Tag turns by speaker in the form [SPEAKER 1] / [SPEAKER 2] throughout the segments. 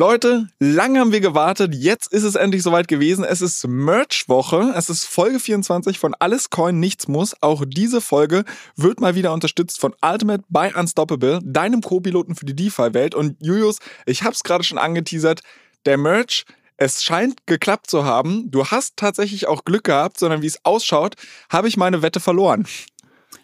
[SPEAKER 1] Leute, lang haben wir gewartet. Jetzt ist es endlich soweit gewesen. Es ist Merch-Woche. Es ist Folge 24 von Alles Coin, Nichts Muss. Auch diese Folge wird mal wieder unterstützt von Ultimate by Unstoppable, deinem Co-Piloten für die DeFi-Welt. Und Julius, ich habe es gerade schon angeteasert. Der Merch es scheint geklappt zu haben. Du hast tatsächlich auch Glück gehabt, sondern wie es ausschaut, habe ich meine Wette verloren.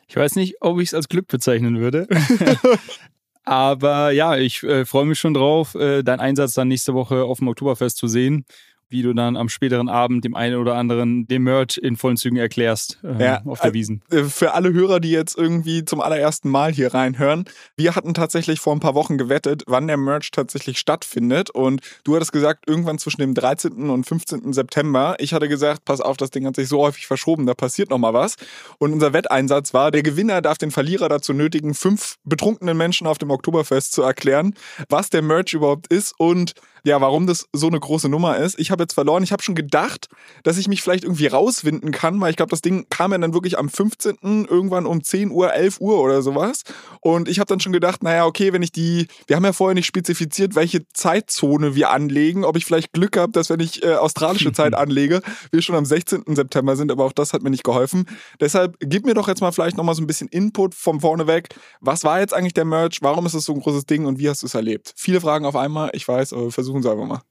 [SPEAKER 2] Ich weiß nicht, ob ich es als Glück bezeichnen würde. Aber ja, ich äh, freue mich schon drauf, äh, deinen Einsatz dann nächste Woche auf dem Oktoberfest zu sehen wie du dann am späteren Abend dem einen oder anderen den Merch in vollen Zügen erklärst äh, ja, auf der Wiesen.
[SPEAKER 1] Äh, für alle Hörer, die jetzt irgendwie zum allerersten Mal hier reinhören, wir hatten tatsächlich vor ein paar Wochen gewettet, wann der Merch tatsächlich stattfindet und du hattest gesagt, irgendwann zwischen dem 13. und 15. September. Ich hatte gesagt, pass auf, das Ding hat sich so häufig verschoben, da passiert noch mal was. Und unser Wetteinsatz war, der Gewinner darf den Verlierer dazu nötigen, fünf betrunkenen Menschen auf dem Oktoberfest zu erklären, was der Merch überhaupt ist und ja, warum das so eine große Nummer ist. Ich habe jetzt verloren. Ich habe schon gedacht, dass ich mich vielleicht irgendwie rauswinden kann, weil ich glaube, das Ding kam ja dann wirklich am 15. irgendwann um 10 Uhr, 11 Uhr oder sowas. Und ich habe dann schon gedacht, naja, okay, wenn ich die, wir haben ja vorher nicht spezifiziert, welche Zeitzone wir anlegen, ob ich vielleicht Glück habe, dass wenn ich äh, australische Zeit anlege, wir schon am 16. September sind, aber auch das hat mir nicht geholfen. Deshalb gib mir doch jetzt mal vielleicht nochmal so ein bisschen Input vom vorneweg. Was war jetzt eigentlich der Merch? Warum ist es so ein großes Ding und wie hast du es erlebt? Viele Fragen auf einmal, ich weiß, aber versuchen versuchen Sie einfach mal.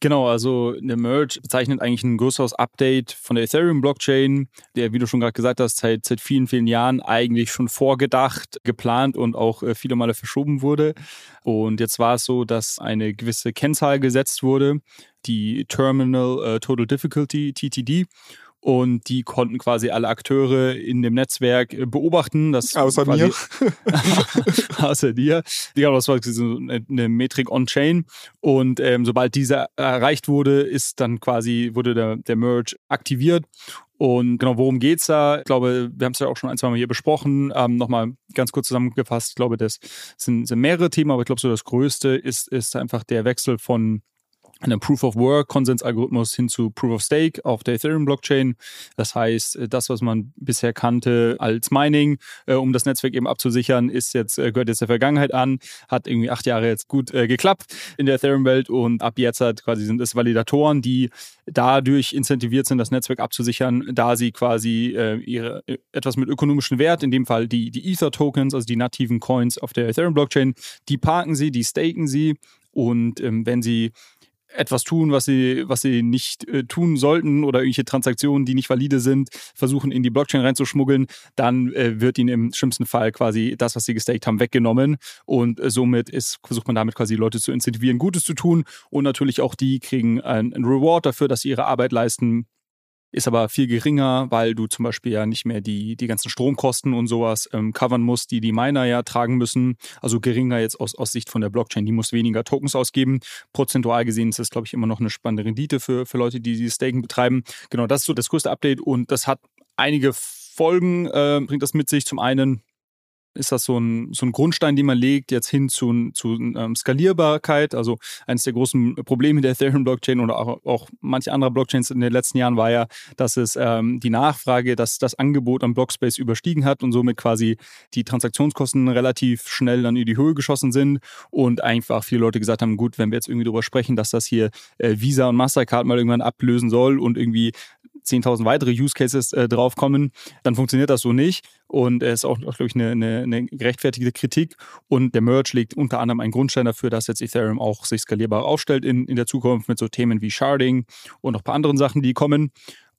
[SPEAKER 2] Genau, also eine Merge bezeichnet eigentlich ein größeres Update von der Ethereum-Blockchain, der, wie du schon gerade gesagt hast, seit, seit vielen, vielen Jahren eigentlich schon vorgedacht, geplant und auch äh, viele Male verschoben wurde. Und jetzt war es so, dass eine gewisse Kennzahl gesetzt wurde, die Terminal äh, Total Difficulty, TTD. Und die konnten quasi alle Akteure in dem Netzwerk äh, beobachten. Das
[SPEAKER 1] außer mir.
[SPEAKER 2] außer dir. Ja, das war so eine Metrik on-chain. Und ähm, sobald diese erreicht wurde, ist dann quasi, wurde der, der Merge aktiviert. Und genau, worum geht's da? Ich glaube, wir haben es ja auch schon ein, zwei Mal hier besprochen. Ähm, Nochmal ganz kurz zusammengefasst. Ich glaube, das sind, sind mehrere Themen, aber ich glaube, so das Größte ist, ist einfach der Wechsel von einem Proof of Work Konsensalgorithmus hin zu Proof of Stake auf der Ethereum Blockchain. Das heißt, äh, das, was man bisher kannte als Mining, äh, um das Netzwerk eben abzusichern, ist jetzt, äh, gehört jetzt der Vergangenheit an, hat irgendwie acht Jahre jetzt gut geklappt in der Ethereum-Welt und ab jetzt hat quasi sind es Validatoren, die dadurch incentiviert sind, das Netzwerk abzusichern, da sie quasi ihre etwas mit ökonomischen Wert, in dem Fall die, die Ether-Tokens, also die nativen Coins auf der Ethereum-Blockchain, die parken sie, die staken sie und ähm, wenn sie etwas tun, was sie, was sie nicht äh, tun sollten oder irgendwelche Transaktionen, die nicht valide sind, versuchen in die Blockchain reinzuschmuggeln, dann äh, wird ihnen im schlimmsten Fall quasi das, was sie gestaked haben, weggenommen. Und äh, somit ist, versucht man damit quasi Leute zu incentivieren, Gutes zu tun. Und natürlich auch die kriegen ein, ein Reward dafür, dass sie ihre Arbeit leisten ist aber viel geringer, weil du zum Beispiel ja nicht mehr die, die ganzen Stromkosten und sowas ähm, covern musst, die die Miner ja tragen müssen. Also geringer jetzt aus, aus Sicht von der Blockchain. Die muss weniger Tokens ausgeben. Prozentual gesehen ist das, glaube ich, immer noch eine spannende Rendite für, für Leute, die dieses Staken betreiben. Genau, das ist so das größte Update und das hat einige Folgen, äh, bringt das mit sich. Zum einen ist das so ein, so ein Grundstein, den man legt, jetzt hin zu, zu ähm, Skalierbarkeit. Also eines der großen Probleme der Ethereum-Blockchain oder auch, auch manche andere Blockchains in den letzten Jahren war ja, dass es ähm, die Nachfrage, dass das Angebot am Blockspace überstiegen hat und somit quasi die Transaktionskosten relativ schnell dann in die Höhe geschossen sind und einfach viele Leute gesagt haben, gut, wenn wir jetzt irgendwie darüber sprechen, dass das hier äh, Visa und Mastercard mal irgendwann ablösen soll und irgendwie 10.000 weitere Use Cases äh, draufkommen, dann funktioniert das so nicht. Und es ist auch, glaube ich, eine, eine, eine, gerechtfertigte Kritik. Und der Merge legt unter anderem einen Grundstein dafür, dass jetzt Ethereum auch sich skalierbar aufstellt in, in der Zukunft mit so Themen wie Sharding und noch ein paar anderen Sachen, die kommen.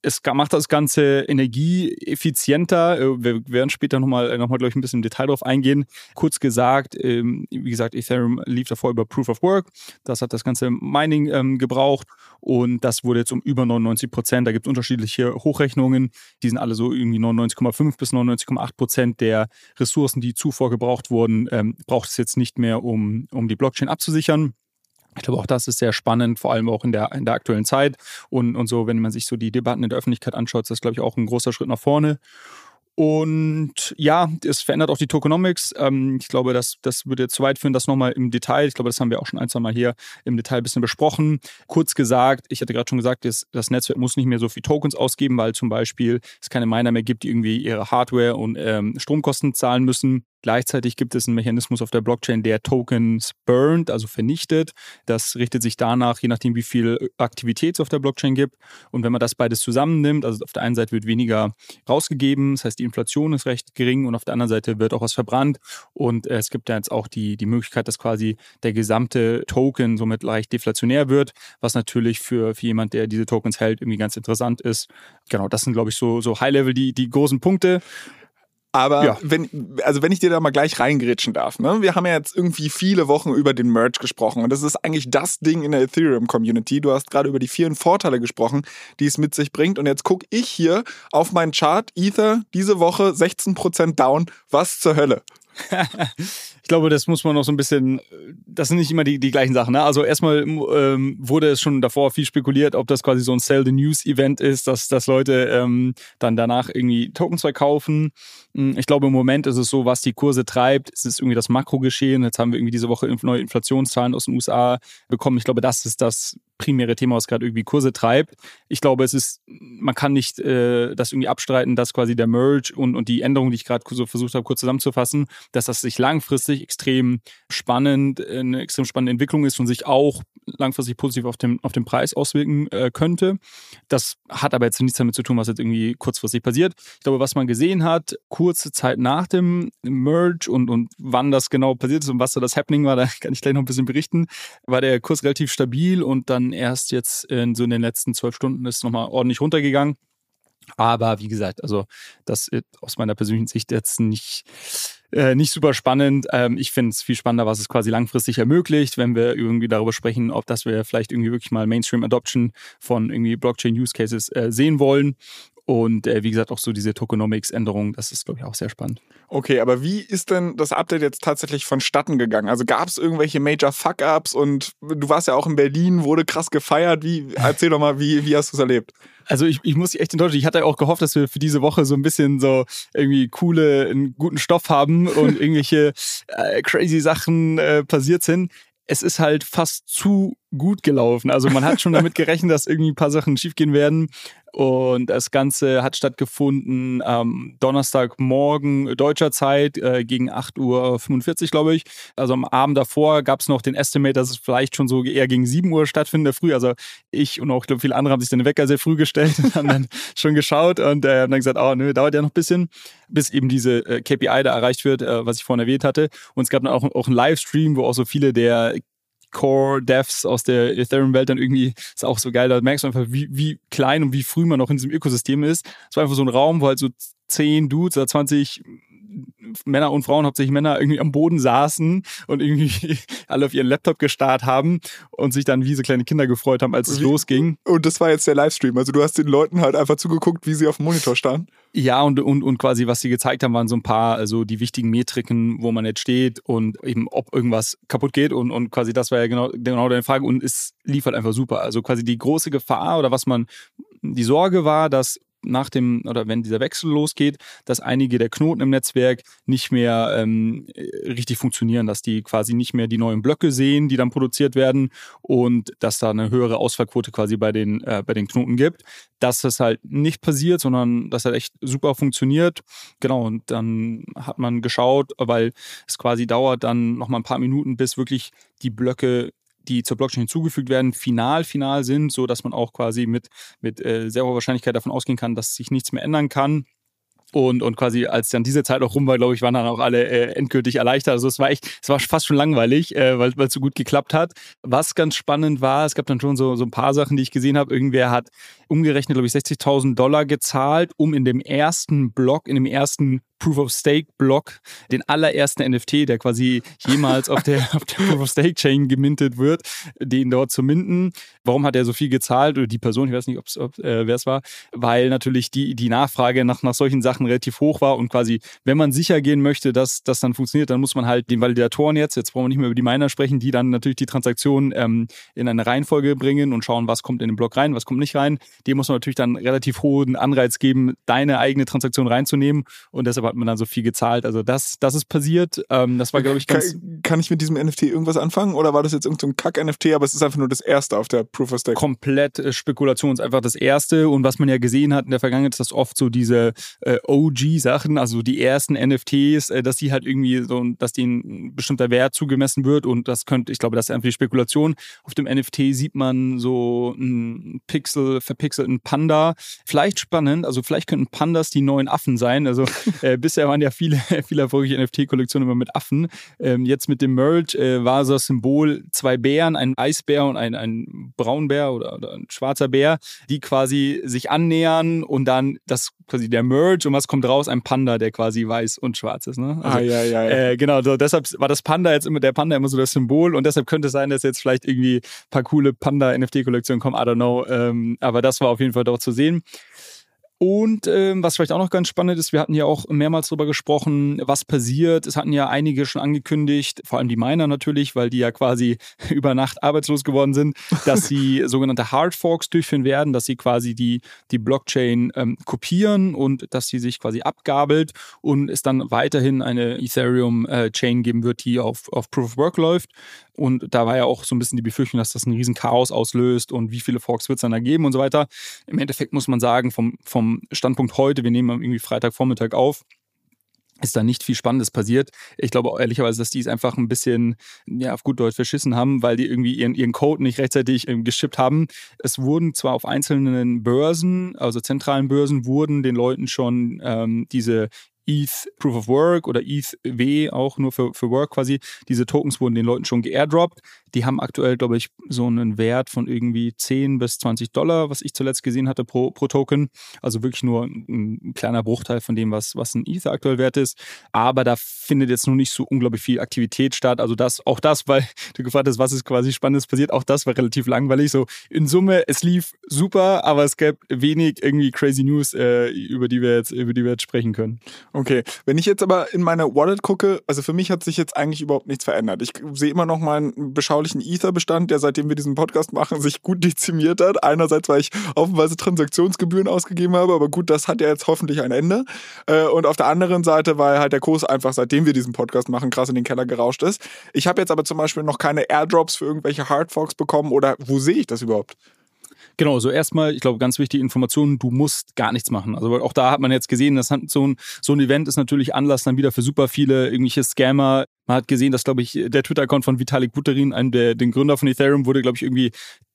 [SPEAKER 2] Es macht das Ganze energieeffizienter. Äh, wir werden später nochmal, noch mal, glaube ich, ein bisschen im Detail drauf eingehen. Kurz gesagt, ähm, wie gesagt, Ethereum lief davor über Proof of Work. Das hat das ganze Mining ähm, gebraucht und das wurde jetzt um über 99 Prozent. Da gibt es unterschiedliche Hochrechnungen. Die sind alle so irgendwie 99,5 bis 99,8 Prozent der Ressourcen, die zuvor gebraucht wurden, ähm, braucht es jetzt nicht mehr, um, um die Blockchain abzusichern. Ich glaube, auch das ist sehr spannend, vor allem auch in der, in der aktuellen Zeit. Und, und so, wenn man sich so die Debatten in der Öffentlichkeit anschaut, ist das, glaube ich, auch ein großer Schritt nach vorne. Und ja, es verändert auch die Tokenomics. Ähm, ich glaube, das, das würde zu weit führen, das nochmal im Detail. Ich glaube, das haben wir auch schon ein, zwei Mal hier im Detail ein bisschen besprochen. Kurz gesagt, ich hatte gerade schon gesagt, das, das Netzwerk muss nicht mehr so viel Tokens ausgeben, weil zum Beispiel es keine Miner mehr gibt, die irgendwie ihre Hardware und ähm, Stromkosten zahlen müssen. Gleichzeitig gibt es einen Mechanismus auf der Blockchain, der Tokens burnt, also vernichtet. Das richtet sich danach, je nachdem, wie viel Aktivität es auf der Blockchain gibt. Und wenn man das beides zusammennimmt, also auf der einen Seite wird weniger rausgegeben, das heißt, die Inflation ist recht gering und auf der anderen Seite wird auch was verbrannt. Und es gibt ja jetzt auch die, die Möglichkeit, dass quasi der gesamte Token somit leicht deflationär wird, was natürlich für, für jemand, der diese Tokens hält, irgendwie ganz interessant ist. Genau, das sind, glaube ich, so, so High-Level die, die großen Punkte.
[SPEAKER 1] Aber ja. wenn, also wenn ich dir da mal gleich reingrätschen darf, ne? Wir haben ja jetzt irgendwie viele Wochen über den Merge gesprochen und das ist eigentlich das Ding in der Ethereum-Community. Du hast gerade über die vielen Vorteile gesprochen, die es mit sich bringt. Und jetzt gucke ich hier auf meinen Chart, Ether, diese Woche 16% down. Was zur Hölle?
[SPEAKER 2] glaube, das muss man noch so ein bisschen, das sind nicht immer die, die gleichen Sachen. Ne? Also erstmal ähm, wurde es schon davor viel spekuliert, ob das quasi so ein Sell the News Event ist, dass, dass Leute ähm, dann danach irgendwie Tokens verkaufen. Hm, ich glaube, im Moment ist es so, was die Kurse treibt, es ist irgendwie das Makrogeschehen. Jetzt haben wir irgendwie diese Woche neue Inflationszahlen aus den USA bekommen. Ich glaube, das ist das primäre Thema, was gerade irgendwie Kurse treibt. Ich glaube, es ist, man kann nicht äh, das irgendwie abstreiten, dass quasi der Merge und, und die Änderungen, die ich gerade so versucht habe, kurz zusammenzufassen, dass das sich langfristig extrem spannend, eine extrem spannende Entwicklung ist und sich auch langfristig positiv auf den, auf den Preis auswirken äh, könnte. Das hat aber jetzt nichts damit zu tun, was jetzt irgendwie kurzfristig passiert. Ich glaube, was man gesehen hat, kurze Zeit nach dem Merge und, und wann das genau passiert ist und was da das Happening war, da kann ich gleich noch ein bisschen berichten, war der Kurs relativ stabil und dann erst jetzt in so in den letzten zwölf Stunden ist nochmal ordentlich runtergegangen. Aber wie gesagt, also das aus meiner persönlichen Sicht jetzt nicht, äh, nicht super spannend. Ähm, ich finde es viel spannender, was es quasi langfristig ermöglicht, wenn wir irgendwie darüber sprechen, ob das wir vielleicht irgendwie wirklich mal Mainstream Adoption von irgendwie Blockchain Use Cases äh, sehen wollen. Und äh, wie gesagt, auch so diese Tokenomics-Änderung, das ist, glaube ich, auch sehr spannend.
[SPEAKER 1] Okay, aber wie ist denn das Update jetzt tatsächlich vonstatten gegangen? Also gab es irgendwelche Major Fuck-Ups und du warst ja auch in Berlin, wurde krass gefeiert. Wie, erzähl doch mal, wie, wie hast du es erlebt?
[SPEAKER 2] Also ich, ich muss dich echt enttäuschen. Ich hatte auch gehofft, dass wir für diese Woche so ein bisschen so irgendwie coole, einen guten Stoff haben und irgendwelche äh, crazy Sachen äh, passiert sind es ist halt fast zu gut gelaufen. Also man hat schon damit gerechnet, dass irgendwie ein paar Sachen schiefgehen werden. Und das Ganze hat stattgefunden am Donnerstagmorgen deutscher Zeit äh, gegen 8.45 Uhr, glaube ich. Also am Abend davor gab es noch den Estimate, dass es vielleicht schon so eher gegen 7 Uhr stattfindet, früh. Also ich und auch, glaube, viele andere haben sich den Wecker sehr früh gestellt und haben dann schon geschaut und äh, haben dann gesagt, oh nö, dauert ja noch ein bisschen, bis eben diese äh, KPI da erreicht wird, äh, was ich vorhin erwähnt hatte. Und es gab dann auch, auch einen Livestream, wo auch so viele der Core-Devs aus der Ethereum-Welt dann irgendwie, ist auch so geil, da merkst du einfach, wie, wie klein und wie früh man noch in diesem Ökosystem ist. Es war einfach so ein Raum, wo halt so zehn Dudes oder 20 Männer und Frauen, hauptsächlich Männer, irgendwie am Boden saßen und irgendwie alle auf ihren Laptop gestarrt haben und sich dann wie so kleine Kinder gefreut haben, als es wie, losging.
[SPEAKER 1] Und das war jetzt der Livestream. Also du hast den Leuten halt einfach zugeguckt, wie sie auf dem Monitor standen.
[SPEAKER 2] Ja, und, und, und quasi, was sie gezeigt haben, waren so ein paar, also die wichtigen Metriken, wo man jetzt steht und eben, ob irgendwas kaputt geht. Und, und quasi das war ja genau, genau deine Frage. Und es lief halt einfach super. Also quasi die große Gefahr oder was man, die Sorge war, dass nach dem oder wenn dieser Wechsel losgeht, dass einige der Knoten im Netzwerk nicht mehr ähm, richtig funktionieren, dass die quasi nicht mehr die neuen Blöcke sehen, die dann produziert werden und dass da eine höhere Ausfallquote quasi bei den, äh, bei den Knoten gibt. Dass das halt nicht passiert, sondern dass halt echt super funktioniert. Genau, und dann hat man geschaut, weil es quasi dauert dann noch mal ein paar Minuten, bis wirklich die Blöcke die zur Blockchain hinzugefügt werden, final, final sind, so dass man auch quasi mit, mit äh, sehr hoher Wahrscheinlichkeit davon ausgehen kann, dass sich nichts mehr ändern kann. Und, und quasi, als dann diese Zeit auch rum war, glaube ich, waren dann auch alle äh, endgültig erleichtert. Also es war echt, es war fast schon langweilig, äh, weil es so gut geklappt hat. Was ganz spannend war, es gab dann schon so, so ein paar Sachen, die ich gesehen habe. Irgendwer hat umgerechnet, glaube ich, 60.000 Dollar gezahlt, um in dem ersten Block, in dem ersten Proof of Stake Block, den allerersten NFT, der quasi jemals auf der, auf der Proof of Stake Chain gemintet wird, den dort zu minten. Warum hat er so viel gezahlt? Oder die Person, ich weiß nicht, ob's, ob äh, wer es war, weil natürlich die, die Nachfrage nach, nach solchen Sachen relativ hoch war und quasi, wenn man sicher gehen möchte, dass das dann funktioniert, dann muss man halt den Validatoren jetzt, jetzt brauchen wir nicht mehr über die Miner sprechen, die dann natürlich die Transaktion ähm, in eine Reihenfolge bringen und schauen, was kommt in den Block rein, was kommt nicht rein. Dem muss man natürlich dann relativ hohen Anreiz geben, deine eigene Transaktion reinzunehmen und deshalb hat man dann so viel gezahlt. Also das, das ist passiert. Ähm, das war, glaube ich, ganz.
[SPEAKER 1] Kann, kann, ich mit diesem NFT irgendwas anfangen? Oder war das jetzt irgendein so Kack-NFT, aber es ist einfach nur das erste auf der Proof of Stake?
[SPEAKER 2] Komplett äh, Spekulation ist einfach das erste. Und was man ja gesehen hat in der Vergangenheit, ist das oft so diese äh, OG-Sachen, also die ersten NFTs, äh, dass die halt irgendwie so, dass denen ein bestimmter Wert zugemessen wird. Und das könnte, ich glaube, das ist einfach die Spekulation. Auf dem NFT sieht man so einen Pixel, verpixelten Panda. Vielleicht spannend, also vielleicht könnten Pandas die neuen Affen sein. Also äh, bisher waren ja viele, viele erfolgreiche NFT-Kollektionen immer mit Affen. Ähm, jetzt mit dem Merge äh, war so das Symbol zwei Bären, ein Eisbär und ein, ein Braunbär oder, oder ein schwarzer Bär, die quasi sich annähern und dann das quasi der Merge und was kommt raus? Ein Panda, der quasi weiß und schwarz ist. Ne?
[SPEAKER 1] Also, ah, ja, ja, ja.
[SPEAKER 2] Äh, genau, so, deshalb war das Panda jetzt immer, der Panda immer so das Symbol und deshalb könnte es sein, dass jetzt vielleicht irgendwie ein paar coole Panda-NFT-Kollektionen kommen, I don't know. Ähm, aber das war auf jeden Fall dort zu sehen. Und ähm, was vielleicht auch noch ganz spannend ist, wir hatten ja auch mehrmals darüber gesprochen, was passiert. Es hatten ja einige schon angekündigt, vor allem die Miner natürlich, weil die ja quasi über Nacht arbeitslos geworden sind, dass sie sogenannte Hard Forks durchführen werden, dass sie quasi die, die Blockchain ähm, kopieren und dass sie sich quasi abgabelt und es dann weiterhin eine Ethereum-Chain äh, geben wird, die auf, auf Proof of Work läuft. Und da war ja auch so ein bisschen die Befürchtung, dass das ein riesen Chaos auslöst und wie viele Forks wird es dann da geben und so weiter. Im Endeffekt muss man sagen, vom, vom Standpunkt heute, wir nehmen irgendwie Freitagvormittag auf, ist da nicht viel Spannendes passiert. Ich glaube ehrlicherweise, dass die es einfach ein bisschen, ja, auf gut Deutsch verschissen haben, weil die irgendwie ihren, ihren Code nicht rechtzeitig ähm, geschippt haben. Es wurden zwar auf einzelnen Börsen, also zentralen Börsen, wurden den Leuten schon ähm, diese ETH Proof of Work oder ETH W auch nur für, für Work quasi. Diese Tokens wurden den Leuten schon geairdroppt. Die haben aktuell, glaube ich, so einen Wert von irgendwie 10 bis 20 Dollar, was ich zuletzt gesehen hatte pro, pro Token. Also wirklich nur ein, ein kleiner Bruchteil von dem, was, was ein Ether aktuell wert ist. Aber da findet jetzt noch nicht so unglaublich viel Aktivität statt. Also das, auch das, weil du gefragt hast, was ist quasi Spannendes passiert, auch das war relativ langweilig. So in Summe, es lief super, aber es gab wenig irgendwie crazy News, äh, über die wir jetzt, über die wir jetzt sprechen können.
[SPEAKER 1] Okay, wenn ich jetzt aber in meine Wallet gucke, also für mich hat sich jetzt eigentlich überhaupt nichts verändert. Ich sehe immer noch meinen beschaulichen Ether-Bestand, der seitdem wir diesen Podcast machen, sich gut dezimiert hat. Einerseits, weil ich offenweise Transaktionsgebühren ausgegeben habe, aber gut, das hat ja jetzt hoffentlich ein Ende. Äh, und auf der anderen Seite, weil halt der Kurs einfach, seitdem wir diesen Podcast machen, krass in den Keller gerauscht ist. Ich habe jetzt aber zum Beispiel noch keine Airdrops für irgendwelche Hardforks bekommen oder wo sehe ich das überhaupt?
[SPEAKER 2] Genau, so erstmal, ich glaube, ganz wichtige Informationen, du musst gar nichts machen. Also auch da hat man jetzt gesehen, dass so ein, so ein Event ist natürlich Anlass dann wieder für super viele irgendwelche Scammer. Man hat gesehen, dass, glaube ich, der Twitter-Account von Vitalik Buterin, einem der den Gründer von Ethereum, wurde, glaube ich, irgendwie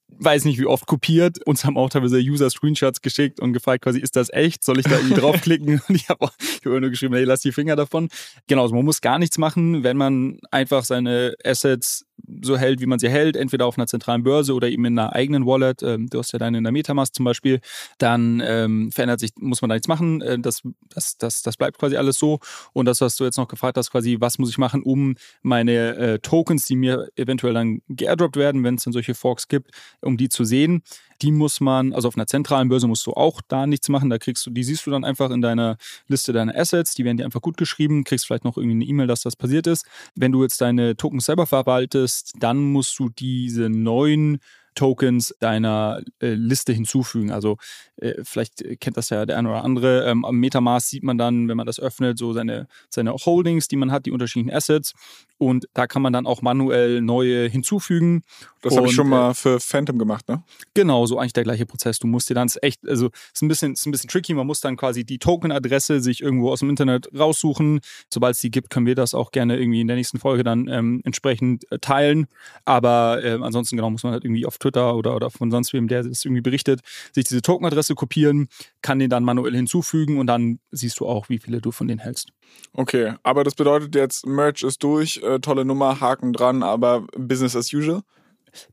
[SPEAKER 2] weiß nicht wie oft kopiert. Uns haben auch teilweise User Screenshots geschickt und gefragt, quasi, ist das echt? Soll ich da irgendwie draufklicken? Und ich habe hab nur geschrieben, hey, lass die Finger davon. Genau, also man muss gar nichts machen, wenn man einfach seine Assets so hält, wie man sie hält, entweder auf einer zentralen Börse oder eben in einer eigenen Wallet. Ähm, du hast ja deine in der Metamask zum Beispiel. Dann ähm, verändert sich, muss man da nichts machen. Äh, das, das, das, das bleibt quasi alles so. Und das, was du jetzt noch gefragt hast, quasi, was muss ich machen, um meine äh, Tokens, die mir eventuell dann geairdroppt werden, wenn es dann solche Forks gibt, um die zu sehen. Die muss man, also auf einer zentralen Börse musst du auch da nichts machen. Da kriegst du, die siehst du dann einfach in deiner Liste deiner Assets. Die werden dir einfach gut geschrieben. Kriegst vielleicht noch irgendwie eine E-Mail, dass das passiert ist. Wenn du jetzt deine Tokens selber verwaltest, dann musst du diese neuen Tokens deiner äh, Liste hinzufügen. Also äh, vielleicht kennt das ja der eine oder andere. Ähm, am Metamask sieht man dann, wenn man das öffnet, so seine, seine Holdings, die man hat, die unterschiedlichen Assets. Und da kann man dann auch manuell neue hinzufügen.
[SPEAKER 1] Das habe ich schon mal äh, für Phantom gemacht, ne?
[SPEAKER 2] Genau, so eigentlich der gleiche Prozess. Du musst dir dann echt, also ist ein bisschen, ist ein bisschen tricky. Man muss dann quasi die Token-Adresse sich irgendwo aus dem Internet raussuchen. Sobald es die gibt, können wir das auch gerne irgendwie in der nächsten Folge dann ähm, entsprechend äh, teilen. Aber äh, ansonsten genau muss man halt irgendwie auf Twitter oder, oder von sonst wem, der das irgendwie berichtet, sich diese Tokenadresse kopieren, kann den dann manuell hinzufügen und dann siehst du auch, wie viele du von denen hältst.
[SPEAKER 1] Okay, aber das bedeutet jetzt, Merch ist durch, äh, tolle Nummer, Haken dran, aber Business as usual?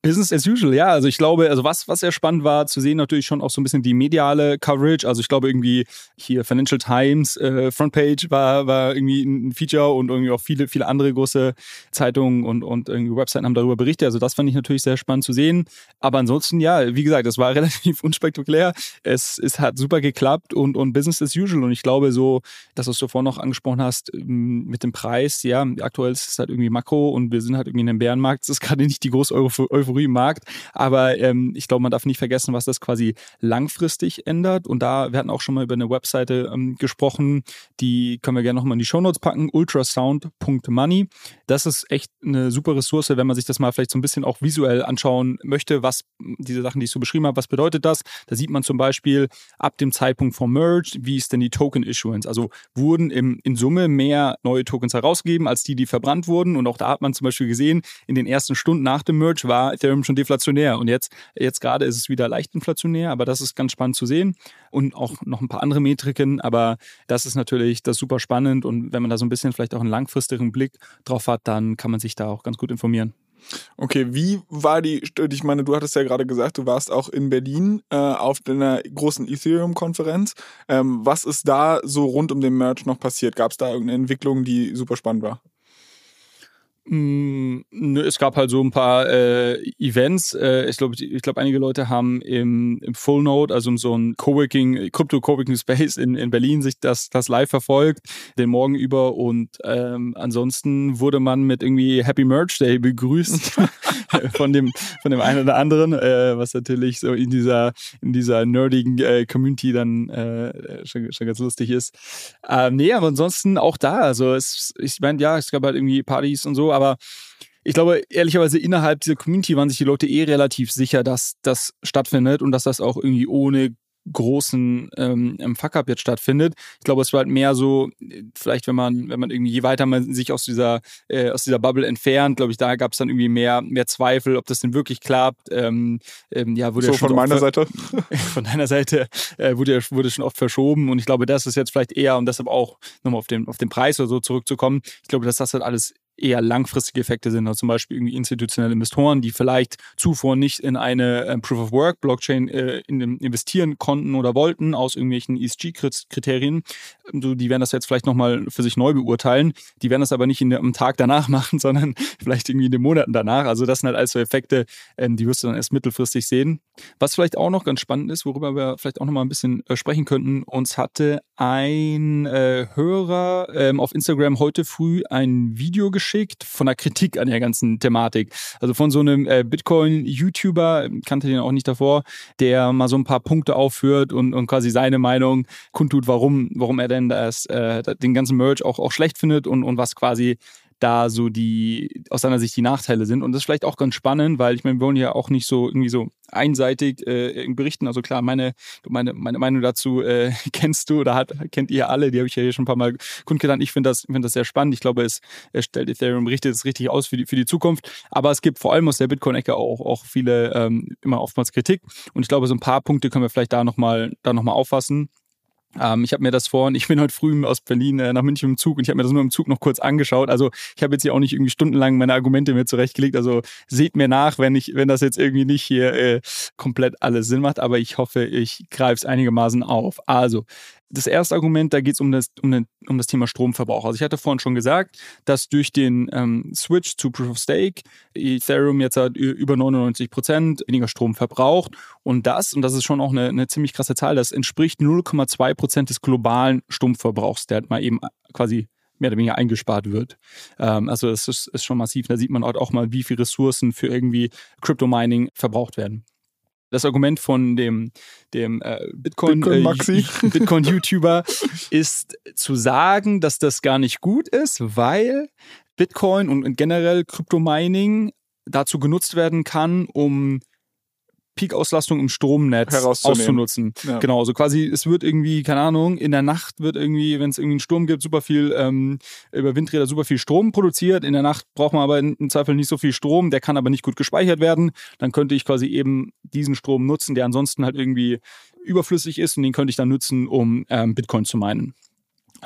[SPEAKER 2] Business as usual, ja. Also ich glaube, also was, was sehr spannend war, zu sehen natürlich schon auch so ein bisschen die mediale Coverage. Also ich glaube irgendwie hier Financial Times, äh, Frontpage war, war irgendwie ein Feature und irgendwie auch viele, viele andere große Zeitungen und, und irgendwie Webseiten haben darüber berichtet. Also das fand ich natürlich sehr spannend zu sehen. Aber ansonsten, ja, wie gesagt, es war relativ unspektakulär. Es, es hat super geklappt und, und Business as usual. Und ich glaube so, das, was du vorhin noch angesprochen hast, ähm, mit dem Preis, ja, aktuell ist es halt irgendwie Makro und wir sind halt irgendwie in einem Bärenmarkt. Es ist gerade nicht die große Euro Euphorie im Markt. Aber ähm, ich glaube, man darf nicht vergessen, was das quasi langfristig ändert. Und da, wir hatten auch schon mal über eine Webseite ähm, gesprochen, die können wir gerne nochmal in die Shownotes packen, ultrasound.money. Das ist echt eine super Ressource, wenn man sich das mal vielleicht so ein bisschen auch visuell anschauen möchte, was diese Sachen, die ich so beschrieben habe, was bedeutet das? Da sieht man zum Beispiel ab dem Zeitpunkt vom Merge, wie ist denn die Token Issuance? Also wurden im, in Summe mehr neue Tokens herausgegeben, als die, die verbrannt wurden. Und auch da hat man zum Beispiel gesehen, in den ersten Stunden nach dem Merge war war Ethereum schon deflationär und jetzt, jetzt gerade ist es wieder leicht inflationär, aber das ist ganz spannend zu sehen und auch noch ein paar andere Metriken, aber das ist natürlich das super spannend und wenn man da so ein bisschen vielleicht auch einen langfristigen Blick drauf hat, dann kann man sich da auch ganz gut informieren.
[SPEAKER 1] Okay, wie war die, ich meine, du hattest ja gerade gesagt, du warst auch in Berlin äh, auf einer großen Ethereum-Konferenz. Ähm, was ist da so rund um den Merch noch passiert? Gab es da irgendeine Entwicklung, die super spannend war?
[SPEAKER 2] Mm, es gab halt so ein paar äh, Events. Äh, ich glaube, ich glaube, einige Leute haben im, im Full Node, also so ein Coworking, Crypto Coworking Space in, in Berlin, sich das, das live verfolgt, den Morgen über. Und ähm, ansonsten wurde man mit irgendwie Happy Merch Day begrüßt von dem von dem einen oder anderen, äh, was natürlich so in dieser in dieser nerdigen äh, Community dann äh, schon, schon ganz lustig ist. Ähm, nee, aber ansonsten auch da. Also es, ich meine, ja, es gab halt irgendwie Partys und so aber ich glaube, ehrlicherweise innerhalb dieser Community waren sich die Leute eh relativ sicher, dass das stattfindet und dass das auch irgendwie ohne großen ähm, Fuck-up jetzt stattfindet. Ich glaube, es war halt mehr so, vielleicht wenn man, wenn man irgendwie, je weiter man sich aus dieser, äh, aus dieser Bubble entfernt, glaube ich, da gab es dann irgendwie mehr, mehr Zweifel, ob das denn wirklich klappt. Ähm, ähm, ja, wurde
[SPEAKER 1] so
[SPEAKER 2] ja schon
[SPEAKER 1] von meiner Seite?
[SPEAKER 2] Von deiner Seite äh, wurde, wurde schon oft verschoben und ich glaube, das ist jetzt vielleicht eher, um deshalb auch nochmal auf den, auf den Preis oder so zurückzukommen, ich glaube, dass das halt alles eher langfristige Effekte sind, also zum Beispiel irgendwie institutionelle Investoren, die vielleicht zuvor nicht in eine äh, Proof of Work Blockchain äh, in, investieren konnten oder wollten aus irgendwelchen ESG-Kriterien. So, die werden das jetzt vielleicht nochmal für sich neu beurteilen. Die werden das aber nicht in am Tag danach machen, sondern vielleicht irgendwie in den Monaten danach. Also das sind halt alles so Effekte, ähm, die wirst du dann erst mittelfristig sehen. Was vielleicht auch noch ganz spannend ist, worüber wir vielleicht auch nochmal ein bisschen äh, sprechen könnten, uns hatte ein äh, Hörer ähm, auf Instagram heute früh ein Video geschickt, geschickt von der Kritik an der ganzen Thematik. Also von so einem äh, Bitcoin-YouTuber, kannte den auch nicht davor, der mal so ein paar Punkte aufführt und, und quasi seine Meinung kundtut, warum, warum er denn das, äh, den ganzen Merch auch, auch schlecht findet und, und was quasi da so die, aus seiner Sicht die Nachteile sind. Und das ist vielleicht auch ganz spannend, weil ich meine, wir wollen ja auch nicht so irgendwie so einseitig äh, berichten. Also klar, meine, meine, meine Meinung dazu äh, kennst du oder hat, kennt ihr alle, die habe ich ja hier schon ein paar Mal kundgetan. Ich finde das, find das sehr spannend. Ich glaube, es, stellt Ethereum richtet es richtig aus für die, für die Zukunft. Aber es gibt vor allem aus der Bitcoin-Ecke auch, auch viele, ähm, immer oftmals Kritik. Und ich glaube, so ein paar Punkte können wir vielleicht da nochmal da noch auffassen. Ähm, ich habe mir das vorhin, ich bin heute früh aus Berlin äh, nach München im Zug und ich habe mir das nur im Zug noch kurz angeschaut. Also ich habe jetzt hier auch nicht irgendwie stundenlang meine Argumente mir zurechtgelegt. Also seht mir nach, wenn ich, wenn das jetzt irgendwie nicht hier äh, komplett alles Sinn macht. Aber ich hoffe, ich greife es einigermaßen auf. Also das erste Argument, da geht es um das, um, den, um das Thema Stromverbrauch. Also ich hatte vorhin schon gesagt, dass durch den ähm, Switch zu Proof of Stake Ethereum jetzt halt über 99 Prozent weniger Strom verbraucht. Und das, und das ist schon auch eine, eine ziemlich krasse Zahl, das entspricht 0,2 Prozent des globalen Stromverbrauchs, der halt mal eben quasi mehr oder weniger eingespart wird. Ähm, also das ist, ist schon massiv. Da sieht man auch mal, wie viele Ressourcen für irgendwie Crypto-Mining verbraucht werden das Argument von dem, dem äh, Bitcoin, Bitcoin, äh, Bitcoin ist zu sagen, dass das gar nicht gut ist, weil Bitcoin und generell Kryptomining dazu genutzt werden kann, um Peak-Auslastung im Stromnetz auszunutzen. Ja. Genau, also quasi, es wird irgendwie, keine Ahnung, in der Nacht wird irgendwie, wenn es irgendwie einen Sturm gibt, super viel, ähm, über Windräder super viel Strom produziert. In der Nacht braucht man aber im Zweifel nicht so viel Strom, der kann aber nicht gut gespeichert werden. Dann könnte ich quasi eben diesen Strom nutzen, der ansonsten halt irgendwie überflüssig ist und den könnte ich dann nutzen, um ähm, Bitcoin zu meinen.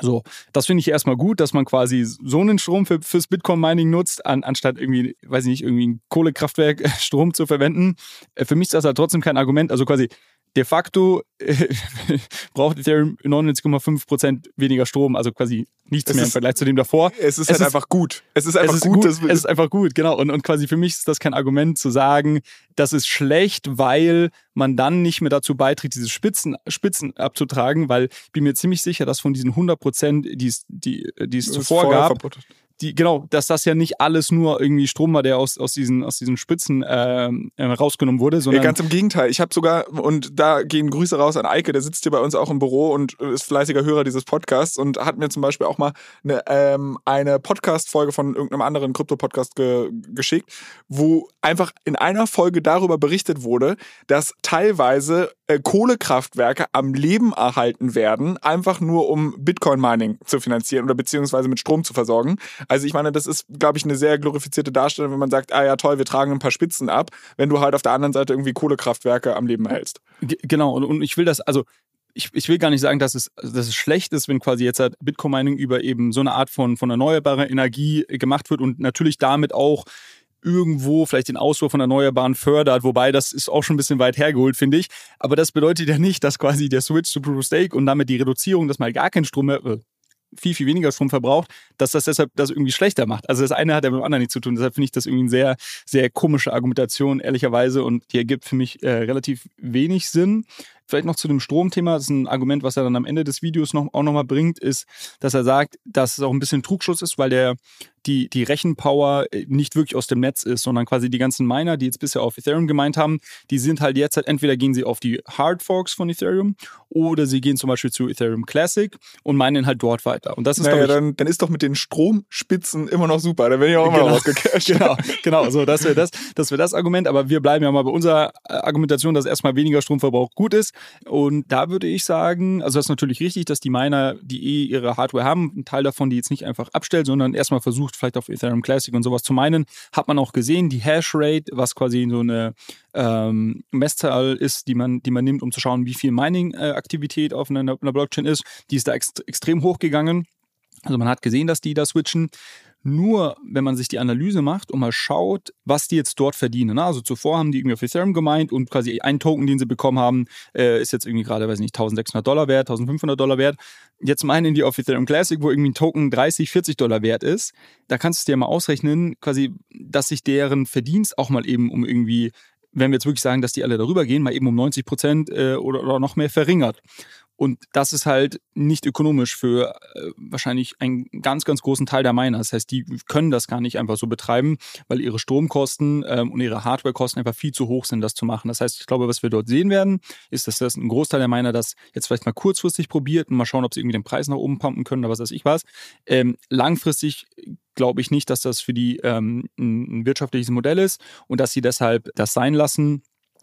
[SPEAKER 2] So, das finde ich erstmal gut, dass man quasi so einen Strom für, fürs Bitcoin-Mining nutzt, an, anstatt irgendwie, weiß ich nicht, irgendwie ein Kohlekraftwerk Strom zu verwenden. Äh, für mich ist das halt trotzdem kein Argument. Also quasi, de facto äh, braucht Ethereum 99,5% weniger Strom, also quasi nichts es mehr im Vergleich zu dem davor.
[SPEAKER 1] Es ist es halt ist, einfach gut. Es ist einfach es ist gut. gut
[SPEAKER 2] es ist einfach gut, genau. Und, und quasi für mich ist das kein Argument zu sagen, das ist schlecht, weil man dann nicht mehr dazu beiträgt, diese Spitzen, Spitzen abzutragen, weil ich bin mir ziemlich sicher, dass von diesen 100%, die es, die, die es zuvor gab, die, genau, dass das ja nicht alles nur irgendwie Strom war, der aus, aus, diesen, aus diesen Spitzen äh, rausgenommen wurde, sondern.
[SPEAKER 1] Ganz im Gegenteil. Ich habe sogar, und da gehen Grüße raus an Eike, der sitzt hier bei uns auch im Büro und ist fleißiger Hörer dieses Podcasts und hat mir zum Beispiel auch mal eine, ähm, eine Podcast-Folge von irgendeinem anderen Krypto-Podcast ge geschickt, wo einfach in einer Folge darüber berichtet wurde, dass teilweise äh, Kohlekraftwerke am Leben erhalten werden, einfach nur um Bitcoin-Mining zu finanzieren oder beziehungsweise mit Strom zu versorgen. Also ich meine, das ist, glaube ich, eine sehr glorifizierte Darstellung, wenn man sagt, ah ja toll, wir tragen ein paar Spitzen ab, wenn du halt auf der anderen Seite irgendwie Kohlekraftwerke am Leben erhältst.
[SPEAKER 2] G genau, und, und ich will das, also ich, ich will gar nicht sagen, dass es, dass es schlecht ist, wenn quasi jetzt halt Bitcoin-Mining über eben so eine Art von, von erneuerbarer Energie gemacht wird und natürlich damit auch irgendwo vielleicht den Ausbau von Erneuerbaren fördert, wobei das ist auch schon ein bisschen weit hergeholt, finde ich. Aber das bedeutet ja nicht, dass quasi der Switch zu Proof of Stake und damit die Reduzierung, dass mal gar kein Strom mehr, äh, viel, viel weniger Strom verbraucht, dass das deshalb das irgendwie schlechter macht. Also das eine hat ja mit dem anderen nichts zu tun. Deshalb finde ich das irgendwie eine sehr, sehr komische Argumentation, ehrlicherweise, und die ergibt für mich äh, relativ wenig Sinn. Vielleicht noch zu dem Stromthema, das ist ein Argument, was er dann am Ende des Videos noch, auch nochmal bringt, ist, dass er sagt, dass es auch ein bisschen Trugschluss ist, weil der, die, die Rechenpower äh, nicht wirklich aus dem Netz ist, sondern quasi die ganzen Miner, die jetzt bisher auf Ethereum gemeint haben, die sind halt jetzt halt, entweder gehen sie auf die Hard Forks von Ethereum oder sie gehen zum Beispiel zu Ethereum Classic und meinen halt dort weiter. Und das ist
[SPEAKER 1] naja, ich, dann, dann ist doch mit den Stromspitzen immer noch super. Da bin ich auch immer genau, rausgecasht.
[SPEAKER 2] Genau, genau, so, das wäre das, das wäre das Argument. Aber wir bleiben ja mal bei unserer äh, Argumentation, dass erstmal weniger Stromverbrauch gut ist. Und da würde ich sagen, also das ist natürlich richtig, dass die Miner, die eh ihre Hardware haben, einen Teil davon, die jetzt nicht einfach abstellt, sondern erstmal versucht, vielleicht auf Ethereum Classic und sowas zu meinen, hat man auch gesehen, die Hashrate, was quasi so eine ähm, Messzahl ist, die man, die man nimmt, um zu schauen, wie viel Mining-Aktivität auf einer, einer Blockchain ist, die ist da ext extrem hoch gegangen. Also man hat gesehen, dass die da switchen. Nur wenn man sich die Analyse macht und mal schaut, was die jetzt dort verdienen. Ne? Also zuvor haben die irgendwie auf Ethereum gemeint und quasi ein Token, den sie bekommen haben, äh, ist jetzt irgendwie gerade, weiß nicht, 1600 Dollar wert, 1500 Dollar wert. Jetzt meinen die auf Ethereum Classic, wo irgendwie ein Token 30, 40 Dollar wert ist. Da kannst du dir mal ausrechnen, quasi, dass sich deren Verdienst auch mal eben um irgendwie wenn wir jetzt wirklich sagen, dass die alle darüber gehen, mal eben um 90 Prozent äh, oder, oder noch mehr verringert. Und das ist halt nicht ökonomisch für äh, wahrscheinlich einen ganz, ganz großen Teil der Miner. Das heißt, die können das gar nicht einfach so betreiben, weil ihre Stromkosten ähm, und ihre Hardwarekosten einfach viel zu hoch sind, das zu machen. Das heißt, ich glaube, was wir dort sehen werden, ist, dass das ein Großteil der Miner das jetzt vielleicht mal kurzfristig probiert und mal schauen, ob sie irgendwie den Preis nach oben pumpen können oder was weiß ich was. Ähm, langfristig glaube ich nicht, dass das für die ähm, ein wirtschaftliches Modell ist und dass sie deshalb das sein lassen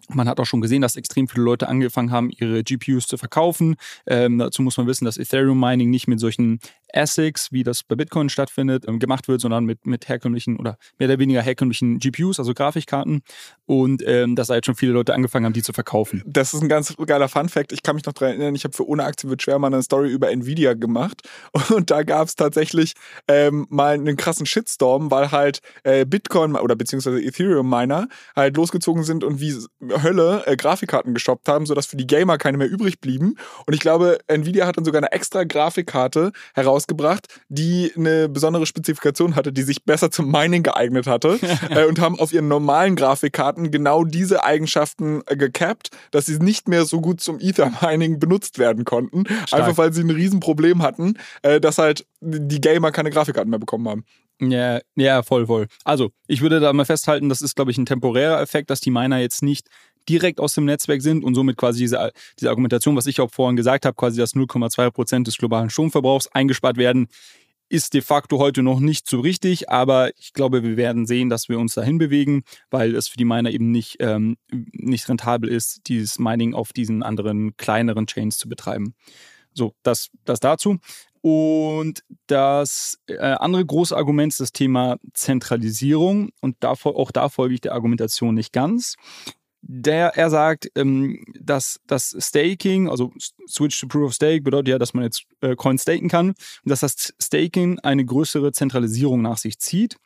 [SPEAKER 2] man hat auch schon gesehen, dass extrem viele Leute angefangen haben, ihre GPUs zu verkaufen. Ähm, dazu muss man wissen, dass Ethereum Mining nicht mit solchen ASICs, wie das bei Bitcoin stattfindet, ähm, gemacht wird, sondern mit, mit herkömmlichen oder mehr oder weniger herkömmlichen GPUs, also Grafikkarten. Und ähm, dass da jetzt schon viele Leute angefangen haben, die zu verkaufen.
[SPEAKER 1] Das ist ein ganz geiler Fun-Fact. Ich kann mich noch daran erinnern, ich habe für Ohne Aktie wird schwer mal eine Story über Nvidia gemacht. Und da gab es tatsächlich ähm, mal einen krassen Shitstorm, weil halt äh, Bitcoin oder beziehungsweise Ethereum-Miner halt losgezogen sind und wie Hölle äh, Grafikkarten geshoppt haben, sodass für die Gamer keine mehr übrig blieben. Und ich glaube, Nvidia hat dann sogar eine extra Grafikkarte herausgebracht, die eine besondere Spezifikation hatte, die sich besser zum Mining geeignet hatte äh, und haben auf ihren normalen Grafikkarten genau diese Eigenschaften äh, gecapped, dass sie nicht mehr so gut zum Ether-Mining benutzt werden konnten. Stark. Einfach weil sie ein Riesenproblem hatten, äh, dass halt die Gamer keine Grafikkarten mehr bekommen haben.
[SPEAKER 2] Ja, ja, voll, voll. Also, ich würde da mal festhalten, das ist, glaube ich, ein temporärer Effekt, dass die Miner jetzt nicht direkt aus dem Netzwerk sind und somit quasi diese, diese Argumentation, was ich auch vorhin gesagt habe, quasi dass 0,2 Prozent des globalen Stromverbrauchs eingespart werden, ist de facto heute noch nicht so richtig, aber ich glaube, wir werden sehen, dass wir uns dahin bewegen, weil es für die Miner eben nicht, ähm, nicht rentabel ist, dieses Mining auf diesen anderen kleineren Chains zu betreiben. So, das, das dazu. Und das äh, andere große Argument ist das Thema Zentralisierung. Und da, auch da folge ich der Argumentation nicht ganz der, er sagt, ähm, dass das Staking, also Switch to Proof of Stake, bedeutet ja, dass man jetzt äh, Coins staken kann und dass das Staking eine größere Zentralisierung nach sich zieht.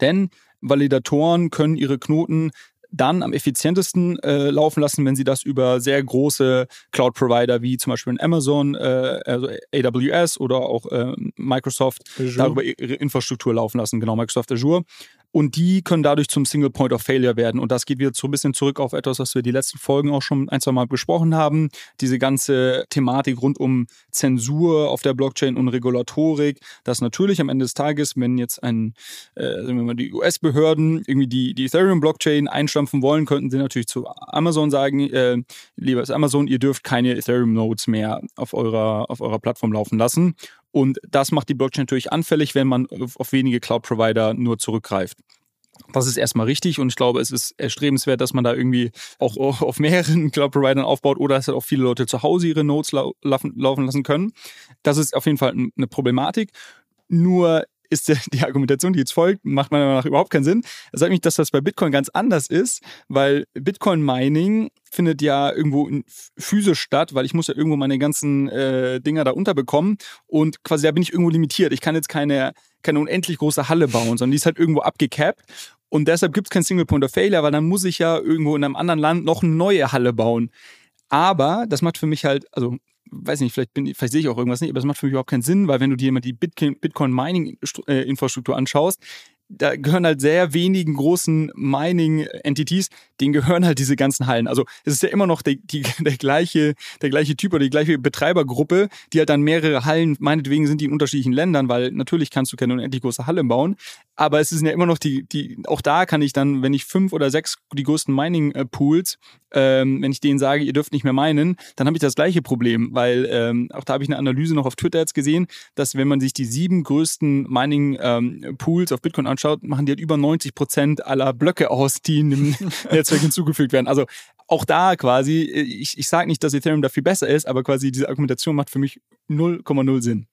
[SPEAKER 2] Denn Validatoren können ihre Knoten dann am effizientesten äh, laufen lassen, wenn sie das über sehr große Cloud-Provider wie zum Beispiel Amazon, äh, also AWS oder auch äh, Microsoft Azure. darüber ihre Infrastruktur laufen lassen, genau Microsoft Azure und die können dadurch zum Single Point of Failure werden. Und das geht wieder so ein bisschen zurück auf etwas, was wir die letzten Folgen auch schon ein, zwei Mal besprochen haben. Diese ganze Thematik rund um Zensur auf der Blockchain und Regulatorik, dass natürlich am Ende des Tages, wenn jetzt ein, äh, sagen wir mal, die US-Behörden irgendwie die, die Ethereum-Blockchain einstampfen wollen, könnten sie natürlich zu Amazon sagen, äh, liebes Amazon, ihr dürft keine Ethereum-Nodes mehr auf eurer, auf eurer Plattform laufen lassen. Und das macht die Blockchain natürlich anfällig, wenn man auf wenige Cloud-Provider nur zurückgreift. Das ist erstmal richtig und ich glaube, es ist erstrebenswert, dass man da irgendwie auch auf mehreren Cloud-Providern aufbaut oder dass halt auch viele Leute zu Hause ihre Nodes laufen lassen können. Das ist auf jeden Fall eine Problematik. Nur ist die Argumentation, die jetzt folgt, macht meiner Meinung nach überhaupt keinen Sinn. Das sagt mich, dass das bei Bitcoin ganz anders ist, weil Bitcoin Mining findet ja irgendwo physisch statt, weil ich muss ja irgendwo meine ganzen äh, Dinger da unterbekommen und quasi da bin ich irgendwo limitiert. Ich kann jetzt keine, keine unendlich große Halle bauen, sondern die ist halt irgendwo abgecapped und deshalb gibt es kein Single Point of Failure, weil dann muss ich ja irgendwo in einem anderen Land noch eine neue Halle bauen. Aber das macht für mich halt, also weiß nicht, vielleicht, bin, vielleicht sehe ich auch irgendwas nicht, aber das macht für mich überhaupt keinen Sinn, weil wenn du dir mal die Bitcoin-Mining-Infrastruktur anschaust, da gehören halt sehr wenigen großen Mining-Entities, denen gehören halt diese ganzen Hallen. Also es ist ja immer noch der, die, der, gleiche, der gleiche Typ oder die gleiche Betreibergruppe, die halt dann mehrere Hallen, meinetwegen sind die in unterschiedlichen Ländern, weil natürlich kannst du keine unendlich große Halle bauen, aber es sind ja immer noch die, die, auch da kann ich dann, wenn ich fünf oder sechs die größten Mining-Pools, ähm, wenn ich denen sage, ihr dürft nicht mehr meinen, dann habe ich das gleiche Problem, weil ähm, auch da habe ich eine Analyse noch auf Twitter jetzt gesehen, dass wenn man sich die sieben größten Mining-Pools ähm, auf Bitcoin anschaut, machen die halt über 90 Prozent aller Blöcke aus, die in dem Netzwerk hinzugefügt werden. Also auch da quasi, ich, ich sage nicht, dass Ethereum da viel besser ist, aber quasi diese Argumentation macht für mich 0,0 Sinn.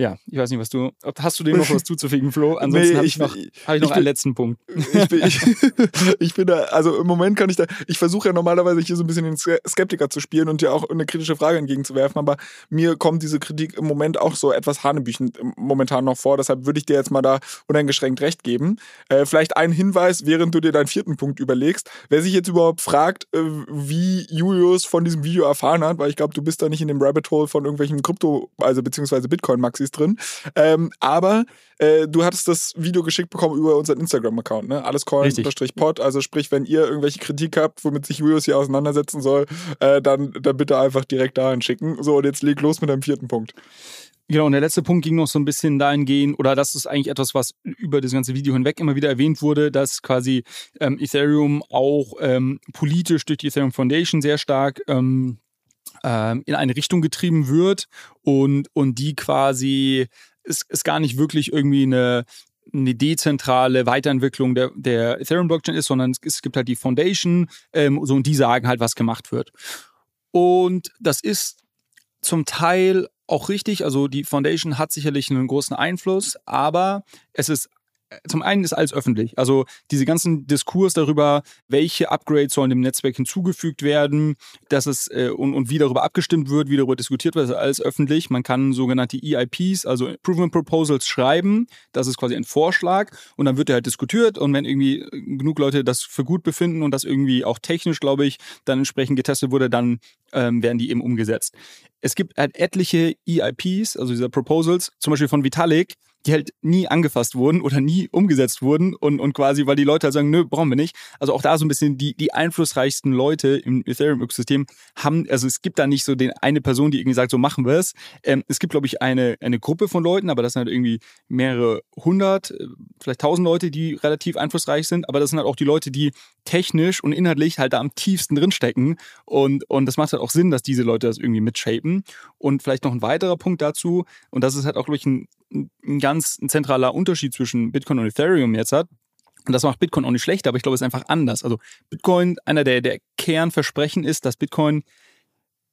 [SPEAKER 2] Ja, ich weiß nicht, was du. Hast du dem noch was zuzufügen, Flo? Ansonsten nee, habe ich, noch, hab ich noch ich einen bin, letzten Punkt.
[SPEAKER 1] Ich bin, ich, ich bin da, also im Moment kann ich da, ich versuche ja normalerweise hier so ein bisschen den Skeptiker zu spielen und dir auch eine kritische Frage entgegenzuwerfen, aber mir kommt diese Kritik im Moment auch so etwas hanebüchend momentan noch vor. Deshalb würde ich dir jetzt mal da uneingeschränkt recht geben. Äh, vielleicht ein Hinweis, während du dir deinen vierten Punkt überlegst. Wer sich jetzt überhaupt fragt, äh, wie Julius von diesem Video erfahren hat, weil ich glaube, du bist da nicht in dem Rabbit Hole von irgendwelchen Krypto, also beziehungsweise Bitcoin-Maxis ist drin. Ähm, aber äh, du hattest das Video geschickt bekommen über unseren Instagram-Account, ne? Allescoin-pod. Also sprich, wenn ihr irgendwelche Kritik habt, womit sich Julius hier auseinandersetzen soll, äh, dann, dann bitte einfach direkt dahin schicken. So, und jetzt leg los mit deinem vierten Punkt.
[SPEAKER 2] Genau, und der letzte Punkt ging noch so ein bisschen dahingehend, oder das ist eigentlich etwas, was über das ganze Video hinweg immer wieder erwähnt wurde, dass quasi ähm, Ethereum auch ähm, politisch durch die Ethereum Foundation sehr stark ähm, ähm, in eine Richtung getrieben wird und, und die quasi ist, ist gar nicht wirklich irgendwie eine, eine dezentrale Weiterentwicklung der, der Ethereum-Blockchain ist, sondern es, gibt halt die Foundation ähm, so, und die sagen halt, was gemacht wird. Und das ist zum Teil auch richtig, also die Foundation hat sicherlich einen großen Einfluss, aber es ist zum einen ist alles öffentlich. Also diese ganzen Diskurs darüber, welche Upgrades sollen dem Netzwerk hinzugefügt werden, dass es äh, und, und wie darüber abgestimmt wird, wie darüber diskutiert wird, ist alles öffentlich. Man kann sogenannte EIPs, also Improvement Proposals, schreiben. Das ist quasi ein Vorschlag und dann wird der halt diskutiert und wenn irgendwie genug Leute das für gut befinden und das irgendwie auch technisch, glaube ich, dann entsprechend getestet wurde, dann ähm, werden die eben umgesetzt. Es gibt halt etliche EIPs, also diese Proposals, zum Beispiel von Vitalik, die halt nie angefasst wurden oder nie umgesetzt wurden und, und quasi, weil die Leute halt sagen, nö, brauchen wir nicht. Also auch da so ein bisschen die, die einflussreichsten Leute im Ethereum-Ökosystem haben, also es gibt da nicht so den eine Person, die irgendwie sagt, so machen wir es. Ähm, es gibt, glaube ich, eine, eine Gruppe von Leuten, aber das sind halt irgendwie mehrere hundert, vielleicht tausend Leute, die relativ einflussreich sind, aber das sind halt auch die Leute, die technisch und inhaltlich halt da am tiefsten drinstecken. Und, und das macht halt auch Sinn, dass diese Leute das irgendwie mitshapen. Und vielleicht noch ein weiterer Punkt dazu, und das ist halt auch, glaube ich, ein, ein ganz zentraler Unterschied zwischen Bitcoin und Ethereum jetzt hat. Und das macht Bitcoin auch nicht schlecht, aber ich glaube, es ist einfach anders. Also Bitcoin, einer der, der Kernversprechen ist, dass Bitcoin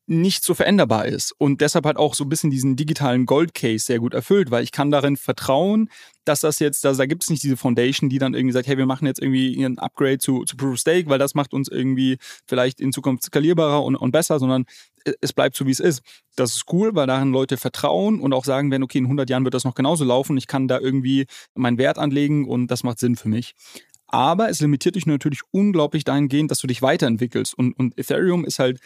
[SPEAKER 2] nicht so veränderbar ist und deshalb halt auch so ein bisschen diesen digitalen Gold Case sehr gut erfüllt, weil ich kann darin vertrauen, dass das jetzt, also da gibt es nicht diese Foundation, die dann irgendwie sagt, hey, wir machen jetzt irgendwie ein Upgrade zu, zu Proof of Stake, weil das macht uns irgendwie vielleicht in Zukunft skalierbarer und, und besser, sondern es bleibt so, wie es ist. Das ist cool, weil darin Leute vertrauen und auch sagen werden, okay, in 100 Jahren wird das noch genauso laufen, ich kann da irgendwie meinen Wert anlegen und das macht Sinn für mich. Aber es limitiert dich natürlich unglaublich dahingehend, dass du dich weiterentwickelst. Und, und Ethereum ist halt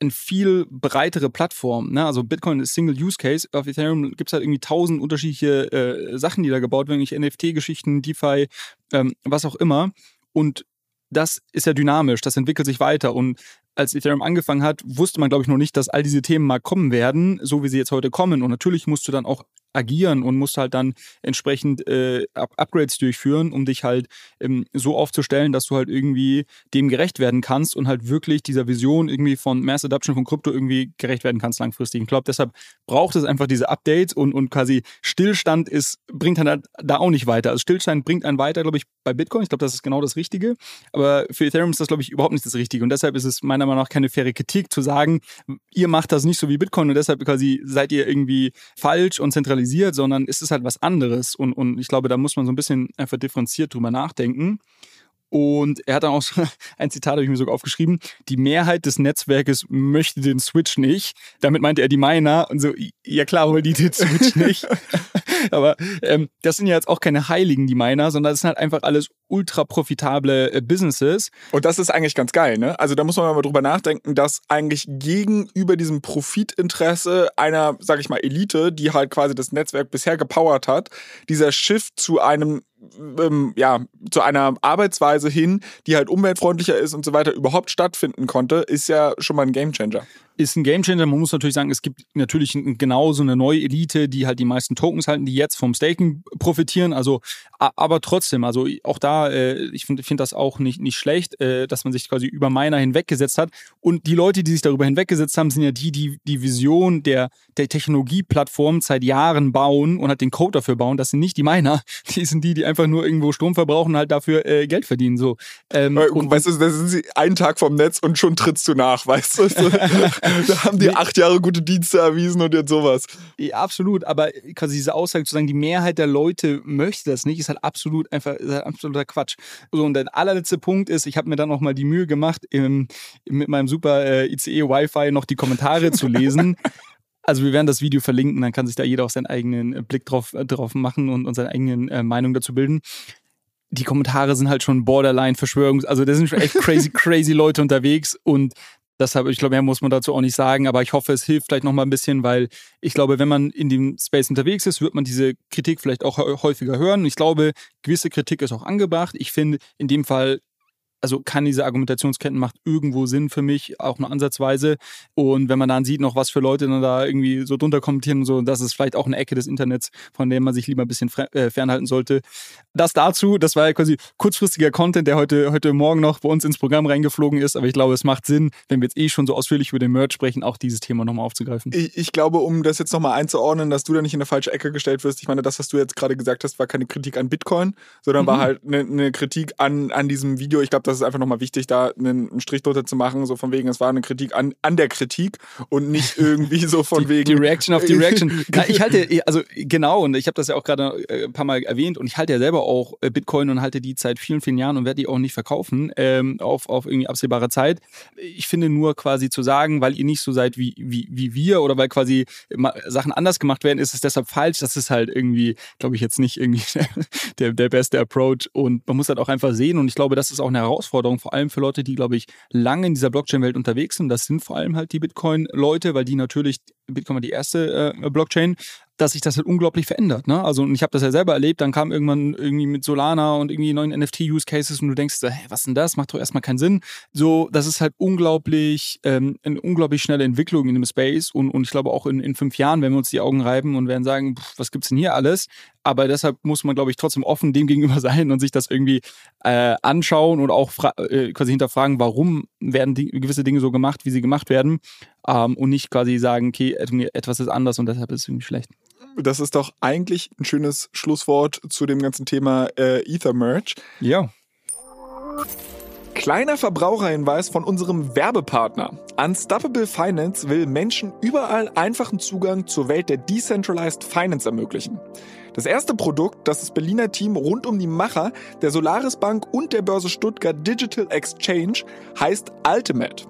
[SPEAKER 2] eine viel breitere Plattform. Ne? Also Bitcoin ist Single Use Case. Auf Ethereum gibt es halt irgendwie tausend unterschiedliche äh, Sachen, die da gebaut werden, NFT-Geschichten, DeFi, ähm, was auch immer. Und das ist ja dynamisch, das entwickelt sich weiter. Und als Ethereum angefangen hat, wusste man, glaube ich, noch nicht, dass all diese Themen mal kommen werden, so wie sie jetzt heute kommen. Und natürlich musst du dann auch agieren und musst halt dann entsprechend äh, Upgrades durchführen, um dich halt ähm, so aufzustellen, dass du halt irgendwie dem gerecht werden kannst und halt wirklich dieser Vision irgendwie von Mass Adoption von Krypto irgendwie gerecht werden kannst langfristig. Ich glaube, deshalb braucht es einfach diese Updates und, und quasi Stillstand ist, bringt halt da auch nicht weiter. Also Stillstand bringt einen weiter, glaube ich, bei Bitcoin. Ich glaube, das ist genau das Richtige. Aber für Ethereum ist das, glaube ich, überhaupt nicht das Richtige. Und deshalb ist es meiner Meinung nach keine faire Kritik zu sagen, ihr macht das nicht so wie Bitcoin und deshalb quasi seid ihr irgendwie falsch und zentralisiert zentralisiert, sondern ist es halt was anderes. Und, und ich glaube, da muss man so ein bisschen einfach differenziert drüber nachdenken. Und er hat dann auch so ein Zitat, habe ich mir sogar aufgeschrieben. Die Mehrheit des Netzwerkes möchte den Switch nicht. Damit meinte er die Miner und so, ja klar, wollen die den Switch nicht. Aber ähm, das sind ja jetzt auch keine Heiligen, die Miner, sondern das sind halt einfach alles ultra profitable äh, Businesses.
[SPEAKER 1] Und das ist eigentlich ganz geil, ne? Also da muss man mal drüber nachdenken, dass eigentlich gegenüber diesem Profitinteresse einer, sag ich mal, Elite, die halt quasi das Netzwerk bisher gepowert hat, dieser Shift zu einem ähm, ja, zu einer Arbeitsweise hin, die halt umweltfreundlicher ist und so weiter, überhaupt stattfinden konnte, ist ja schon mal ein Gamechanger
[SPEAKER 2] ist ein Gamechanger. Man muss natürlich sagen, es gibt natürlich genauso eine neue Elite, die halt die meisten Tokens halten, die jetzt vom Staking profitieren. Also, aber trotzdem, also auch da, äh, ich finde find das auch nicht, nicht schlecht, äh, dass man sich quasi über Miner hinweggesetzt hat. Und die Leute, die sich darüber hinweggesetzt haben, sind ja die, die die Vision der, der Technologieplattform seit Jahren bauen und halt den Code dafür bauen. Das sind nicht die Miner. Die sind die, die einfach nur irgendwo Strom verbrauchen und halt dafür äh, Geld verdienen. So.
[SPEAKER 1] Ähm, äh, und, weißt du, da sind sie einen Tag vom Netz und schon trittst du nach, weißt du? da haben die acht Jahre gute Dienste erwiesen und jetzt sowas.
[SPEAKER 2] Ja, absolut, aber quasi diese Aussage zu sagen, die Mehrheit der Leute möchte das nicht, ist halt absolut einfach ist halt absoluter Quatsch. So, und der allerletzte Punkt ist, ich habe mir dann noch mal die Mühe gemacht, im, mit meinem super äh, ICE Wi-Fi noch die Kommentare zu lesen. Also wir werden das Video verlinken, dann kann sich da jeder auch seinen eigenen Blick drauf, äh, drauf machen und, und seine eigenen äh, Meinung dazu bilden die Kommentare sind halt schon borderline Verschwörungs, also da sind schon echt crazy, crazy Leute unterwegs und Deshalb, ich glaube, mehr muss man dazu auch nicht sagen, aber ich hoffe, es hilft vielleicht noch mal ein bisschen, weil ich glaube, wenn man in dem Space unterwegs ist, wird man diese Kritik vielleicht auch häufiger hören. Ich glaube, gewisse Kritik ist auch angebracht. Ich finde, in dem Fall also kann diese Argumentationsketten macht irgendwo Sinn für mich, auch nur ansatzweise. Und wenn man dann sieht, noch was für Leute dann da irgendwie so drunter kommentieren und so, das ist vielleicht auch eine Ecke des Internets, von der man sich lieber ein bisschen äh, fernhalten sollte. Das dazu, das war ja quasi kurzfristiger Content, der heute, heute Morgen noch bei uns ins Programm reingeflogen ist. Aber ich glaube, es macht Sinn, wenn wir jetzt eh schon so ausführlich über den Merch sprechen, auch dieses Thema nochmal aufzugreifen.
[SPEAKER 1] Ich, ich glaube, um das jetzt nochmal einzuordnen, dass du da nicht in eine falsche Ecke gestellt wirst, ich meine, das, was du jetzt gerade gesagt hast, war keine Kritik an Bitcoin, sondern mhm. war halt eine, eine Kritik an, an diesem Video. Ich glaube, das ist einfach nochmal wichtig, da einen, einen, Strich drunter zu machen, so von wegen, es war eine Kritik an, an der Kritik und nicht irgendwie so von
[SPEAKER 2] die,
[SPEAKER 1] wegen.
[SPEAKER 2] Die Reaction auf die Reaction. ja, ich halte, also genau, und ich habe das ja auch gerade äh, ein paar Mal erwähnt und ich halte ja selber auch äh, Bitcoin und halte die seit vielen, vielen Jahren und werde die auch nicht verkaufen ähm, auf, auf irgendwie absehbare Zeit. Ich finde nur quasi zu sagen, weil ihr nicht so seid wie, wie, wie wir oder weil quasi Sachen anders gemacht werden, ist es deshalb falsch. Das ist halt irgendwie, glaube ich, jetzt nicht irgendwie der, der beste Approach und man muss halt auch einfach sehen und ich glaube, das ist auch eine Herausforderung vor allem für Leute, die, glaube ich, lange in dieser Blockchain-Welt unterwegs sind. Das sind vor allem halt die Bitcoin-Leute, weil die natürlich, Bitcoin war die erste äh, Blockchain, dass sich das halt unglaublich verändert. Ne? Also und ich habe das ja selber erlebt, dann kam irgendwann irgendwie mit Solana und irgendwie neuen NFT-Use-Cases und du denkst, hey, was denn das? Macht doch erstmal keinen Sinn. So, das ist halt unglaublich, ähm, eine unglaublich schnelle Entwicklung in dem Space und, und ich glaube auch in, in fünf Jahren werden wir uns die Augen reiben und werden sagen, pff, was gibt's denn hier alles? Aber deshalb muss man, glaube ich, trotzdem offen dem gegenüber sein und sich das irgendwie äh, anschauen und auch äh, quasi hinterfragen, warum werden die, gewisse Dinge so gemacht, wie sie gemacht werden. Ähm, und nicht quasi sagen, okay, etwas ist anders und deshalb ist es irgendwie schlecht
[SPEAKER 1] das ist doch eigentlich ein schönes Schlusswort zu dem ganzen Thema äh, Ether-Merch.
[SPEAKER 2] Ja.
[SPEAKER 1] Kleiner Verbraucherhinweis von unserem Werbepartner. Unstoppable Finance will Menschen überall einfachen Zugang zur Welt der Decentralized Finance ermöglichen. Das erste Produkt, das das Berliner Team rund um die Macher der Solaris Bank und der Börse Stuttgart Digital Exchange heißt Ultimate.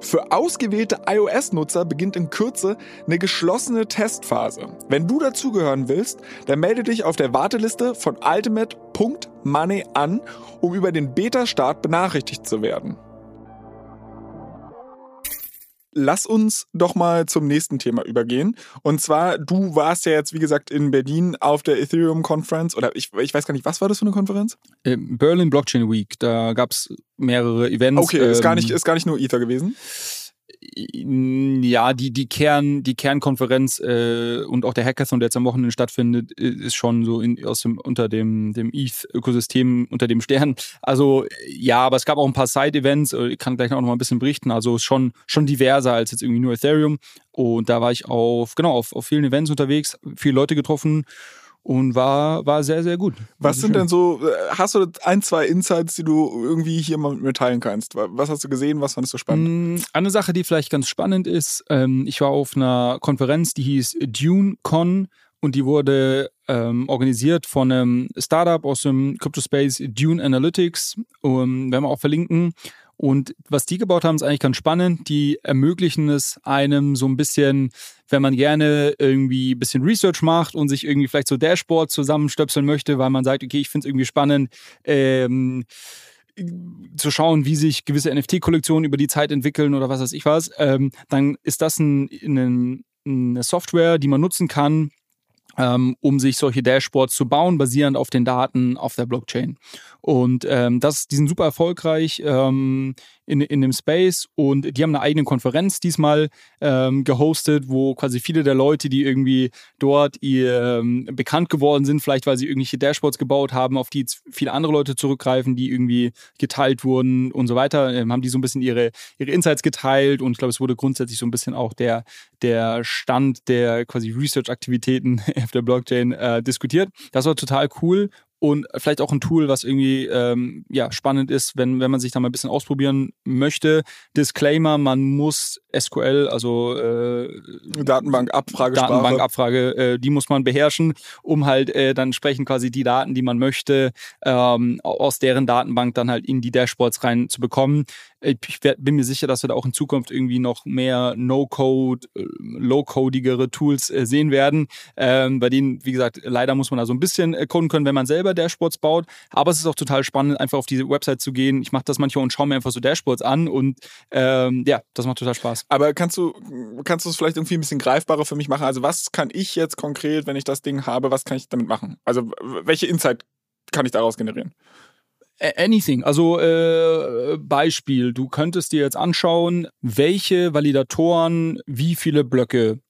[SPEAKER 1] Für ausgewählte iOS-Nutzer beginnt in Kürze eine geschlossene Testphase. Wenn du dazugehören willst, dann melde dich auf der Warteliste von ultimate.money an, um über den Beta-Start benachrichtigt zu werden lass uns doch mal zum nächsten Thema übergehen. Und zwar, du warst ja jetzt, wie gesagt, in Berlin auf der Ethereum Conference oder ich, ich weiß gar nicht, was war das für eine Konferenz?
[SPEAKER 2] Ähm, Berlin Blockchain Week. Da gab es mehrere Events.
[SPEAKER 1] Okay, ist, gar nicht, ähm, ist gar nicht nur Ether gewesen
[SPEAKER 2] ja, die, die, Kern, die Kernkonferenz äh, und auch der Hackathon, der jetzt am Wochenende stattfindet, ist schon so in, aus dem, unter dem, dem ETH-Ökosystem, unter dem Stern. Also ja, aber es gab auch ein paar Side-Events, äh, ich kann gleich noch mal ein bisschen berichten, also schon, schon diverser als jetzt irgendwie nur Ethereum. Und da war ich auf, genau, auf, auf vielen Events unterwegs, viele Leute getroffen und war, war sehr, sehr gut.
[SPEAKER 1] Was sind schön. denn so, äh, hast du ein, zwei Insights, die du irgendwie hier mal mit mir teilen kannst? Was hast du gesehen? Was fandest du spannend?
[SPEAKER 2] Mm, eine Sache, die vielleicht ganz spannend ist, ähm, ich war auf einer Konferenz, die hieß DuneCon und die wurde ähm, organisiert von einem Startup aus dem Crypto-Space Dune Analytics. Um, werden wir auch verlinken. Und was die gebaut haben, ist eigentlich ganz spannend. Die ermöglichen es einem so ein bisschen, wenn man gerne irgendwie ein bisschen Research macht und sich irgendwie vielleicht so Dashboard zusammenstöpseln möchte, weil man sagt, okay, ich finde es irgendwie spannend, ähm, zu schauen, wie sich gewisse NFT-Kollektionen über die Zeit entwickeln oder was weiß ich was, ähm, dann ist das ein, ein, eine Software, die man nutzen kann, um sich solche Dashboards zu bauen, basierend auf den Daten auf der Blockchain. Und ähm, das, die sind super erfolgreich. Ähm, in, in dem Space und die haben eine eigene Konferenz diesmal ähm, gehostet, wo quasi viele der Leute, die irgendwie dort ihr, ähm, bekannt geworden sind, vielleicht weil sie irgendwelche Dashboards gebaut haben, auf die viele andere Leute zurückgreifen, die irgendwie geteilt wurden und so weiter, ähm, haben die so ein bisschen ihre, ihre Insights geteilt und ich glaube, es wurde grundsätzlich so ein bisschen auch der, der Stand der quasi Research-Aktivitäten auf der Blockchain äh, diskutiert. Das war total cool und vielleicht auch ein Tool, was irgendwie ähm, ja, spannend ist, wenn, wenn man sich da mal ein bisschen ausprobieren möchte. Disclaimer, man muss SQL, also äh,
[SPEAKER 1] Datenbankabfrage,
[SPEAKER 2] Datenbankabfrage, äh, die muss man beherrschen, um halt äh, dann entsprechend quasi die Daten, die man möchte, ähm, aus deren Datenbank dann halt in die Dashboards rein Ich bin mir sicher, dass wir da auch in Zukunft irgendwie noch mehr No-Code, äh, Low-Codigere Tools äh, sehen werden, ähm, bei denen, wie gesagt, leider muss man da so ein bisschen äh, coden können, wenn man selber Dashboards baut. Aber es ist auch total spannend, einfach auf diese Website zu gehen. Ich mache das manchmal und schaue mir einfach so Dashboards an und ähm, ja, das macht total Spaß.
[SPEAKER 1] Aber kannst du kannst du es vielleicht irgendwie ein bisschen greifbarer für mich machen? Also was kann ich jetzt konkret, wenn ich das Ding habe, was kann ich damit machen? Also welche Insight kann ich daraus generieren?
[SPEAKER 2] Anything. Also äh, Beispiel, du könntest dir jetzt anschauen, welche Validatoren wie viele Blöcke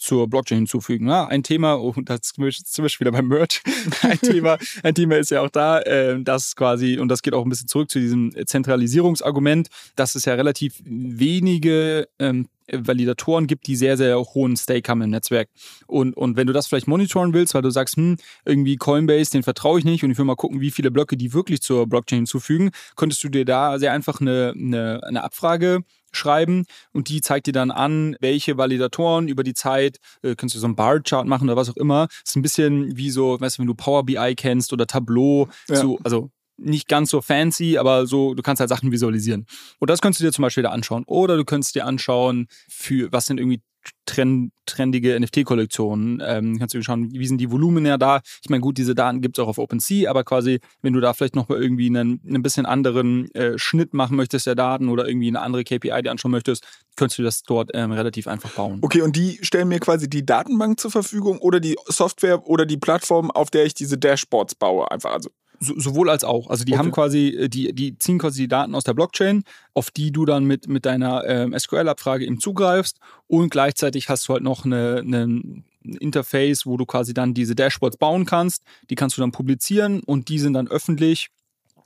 [SPEAKER 2] zur Blockchain hinzufügen. Ja, ein Thema, und oh, das zum Beispiel wieder beim Merch, ein Thema, ein Thema ist ja auch da, äh, dass quasi, und das geht auch ein bisschen zurück zu diesem Zentralisierungsargument, dass es ja relativ wenige ähm, Validatoren gibt, die sehr, sehr hohen Stake haben im Netzwerk. Und, und wenn du das vielleicht monitoren willst, weil du sagst, hm, irgendwie Coinbase, den vertraue ich nicht und ich will mal gucken, wie viele Blöcke die wirklich zur Blockchain hinzufügen, könntest du dir da sehr einfach eine, eine, eine Abfrage schreiben und die zeigt dir dann an, welche Validatoren über die Zeit, äh, kannst du so einen Bar-Chart machen oder was auch immer. Ist ein bisschen wie so, weißt du, wenn du Power BI kennst oder Tableau, ja. so, also nicht ganz so fancy, aber so, du kannst halt Sachen visualisieren. Und das könntest du dir zum Beispiel da anschauen. Oder du könntest dir anschauen, für was sind irgendwie trend, trendige NFT-Kollektionen. Ähm, kannst du schauen, wie sind die Volumen ja da. Ich meine, gut, diese Daten gibt es auch auf OpenSea, aber quasi, wenn du da vielleicht noch mal irgendwie einen, einen bisschen anderen äh, Schnitt machen möchtest der Daten oder irgendwie eine andere KPI dir anschauen möchtest, könntest du das dort ähm, relativ einfach bauen.
[SPEAKER 1] Okay, und die stellen mir quasi die Datenbank zur Verfügung oder die Software oder die Plattform, auf der ich diese Dashboards baue, einfach. Also
[SPEAKER 2] so, sowohl als auch. Also die okay. haben quasi, äh, die, die ziehen quasi die Daten aus der Blockchain, auf die du dann mit, mit deiner ähm, SQL-Abfrage eben zugreifst und gleichzeitig hast du halt noch eine, eine Interface, wo du quasi dann diese Dashboards bauen kannst. Die kannst du dann publizieren und die sind dann öffentlich.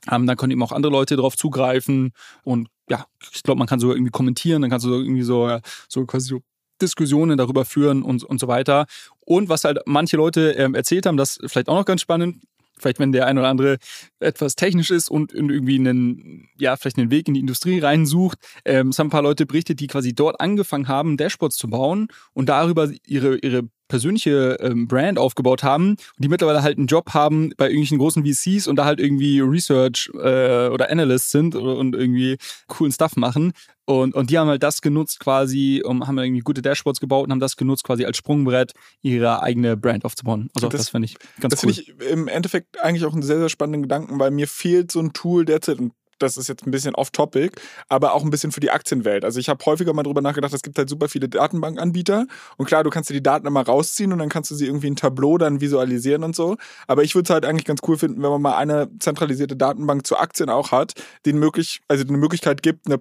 [SPEAKER 2] Ähm, dann können eben auch andere Leute darauf zugreifen und ja, ich glaube, man kann sogar irgendwie kommentieren, dann kannst du irgendwie so, so quasi so Diskussionen darüber führen und, und so weiter. Und was halt manche Leute ähm, erzählt haben, das ist vielleicht auch noch ganz spannend, vielleicht wenn der ein oder andere etwas technisch ist und irgendwie einen, ja, vielleicht einen Weg in die Industrie reinsucht. Ähm, es haben ein paar Leute berichtet, die quasi dort angefangen haben, Dashboards zu bauen und darüber ihre, ihre persönliche ähm, Brand aufgebaut haben und die mittlerweile halt einen Job haben bei irgendwelchen großen VCs und da halt irgendwie Research äh, oder Analysts sind und irgendwie coolen Stuff machen. Und, und die haben halt das genutzt quasi, um, haben irgendwie gute Dashboards gebaut und haben das genutzt quasi als Sprungbrett, ihre eigene Brand aufzubauen. Also das, das finde ich ganz das cool. Das
[SPEAKER 1] finde ich im Endeffekt eigentlich auch einen sehr, sehr spannenden Gedanken, weil mir fehlt so ein Tool derzeit, und das ist jetzt ein bisschen off-topic, aber auch ein bisschen für die Aktienwelt. Also ich habe häufiger mal drüber nachgedacht, es gibt halt super viele Datenbankanbieter und klar, du kannst dir die Daten immer rausziehen und dann kannst du sie irgendwie in Tableau dann visualisieren und so. Aber ich würde es halt eigentlich ganz cool finden, wenn man mal eine zentralisierte Datenbank zu Aktien auch hat, die möglich, also eine Möglichkeit gibt, eine,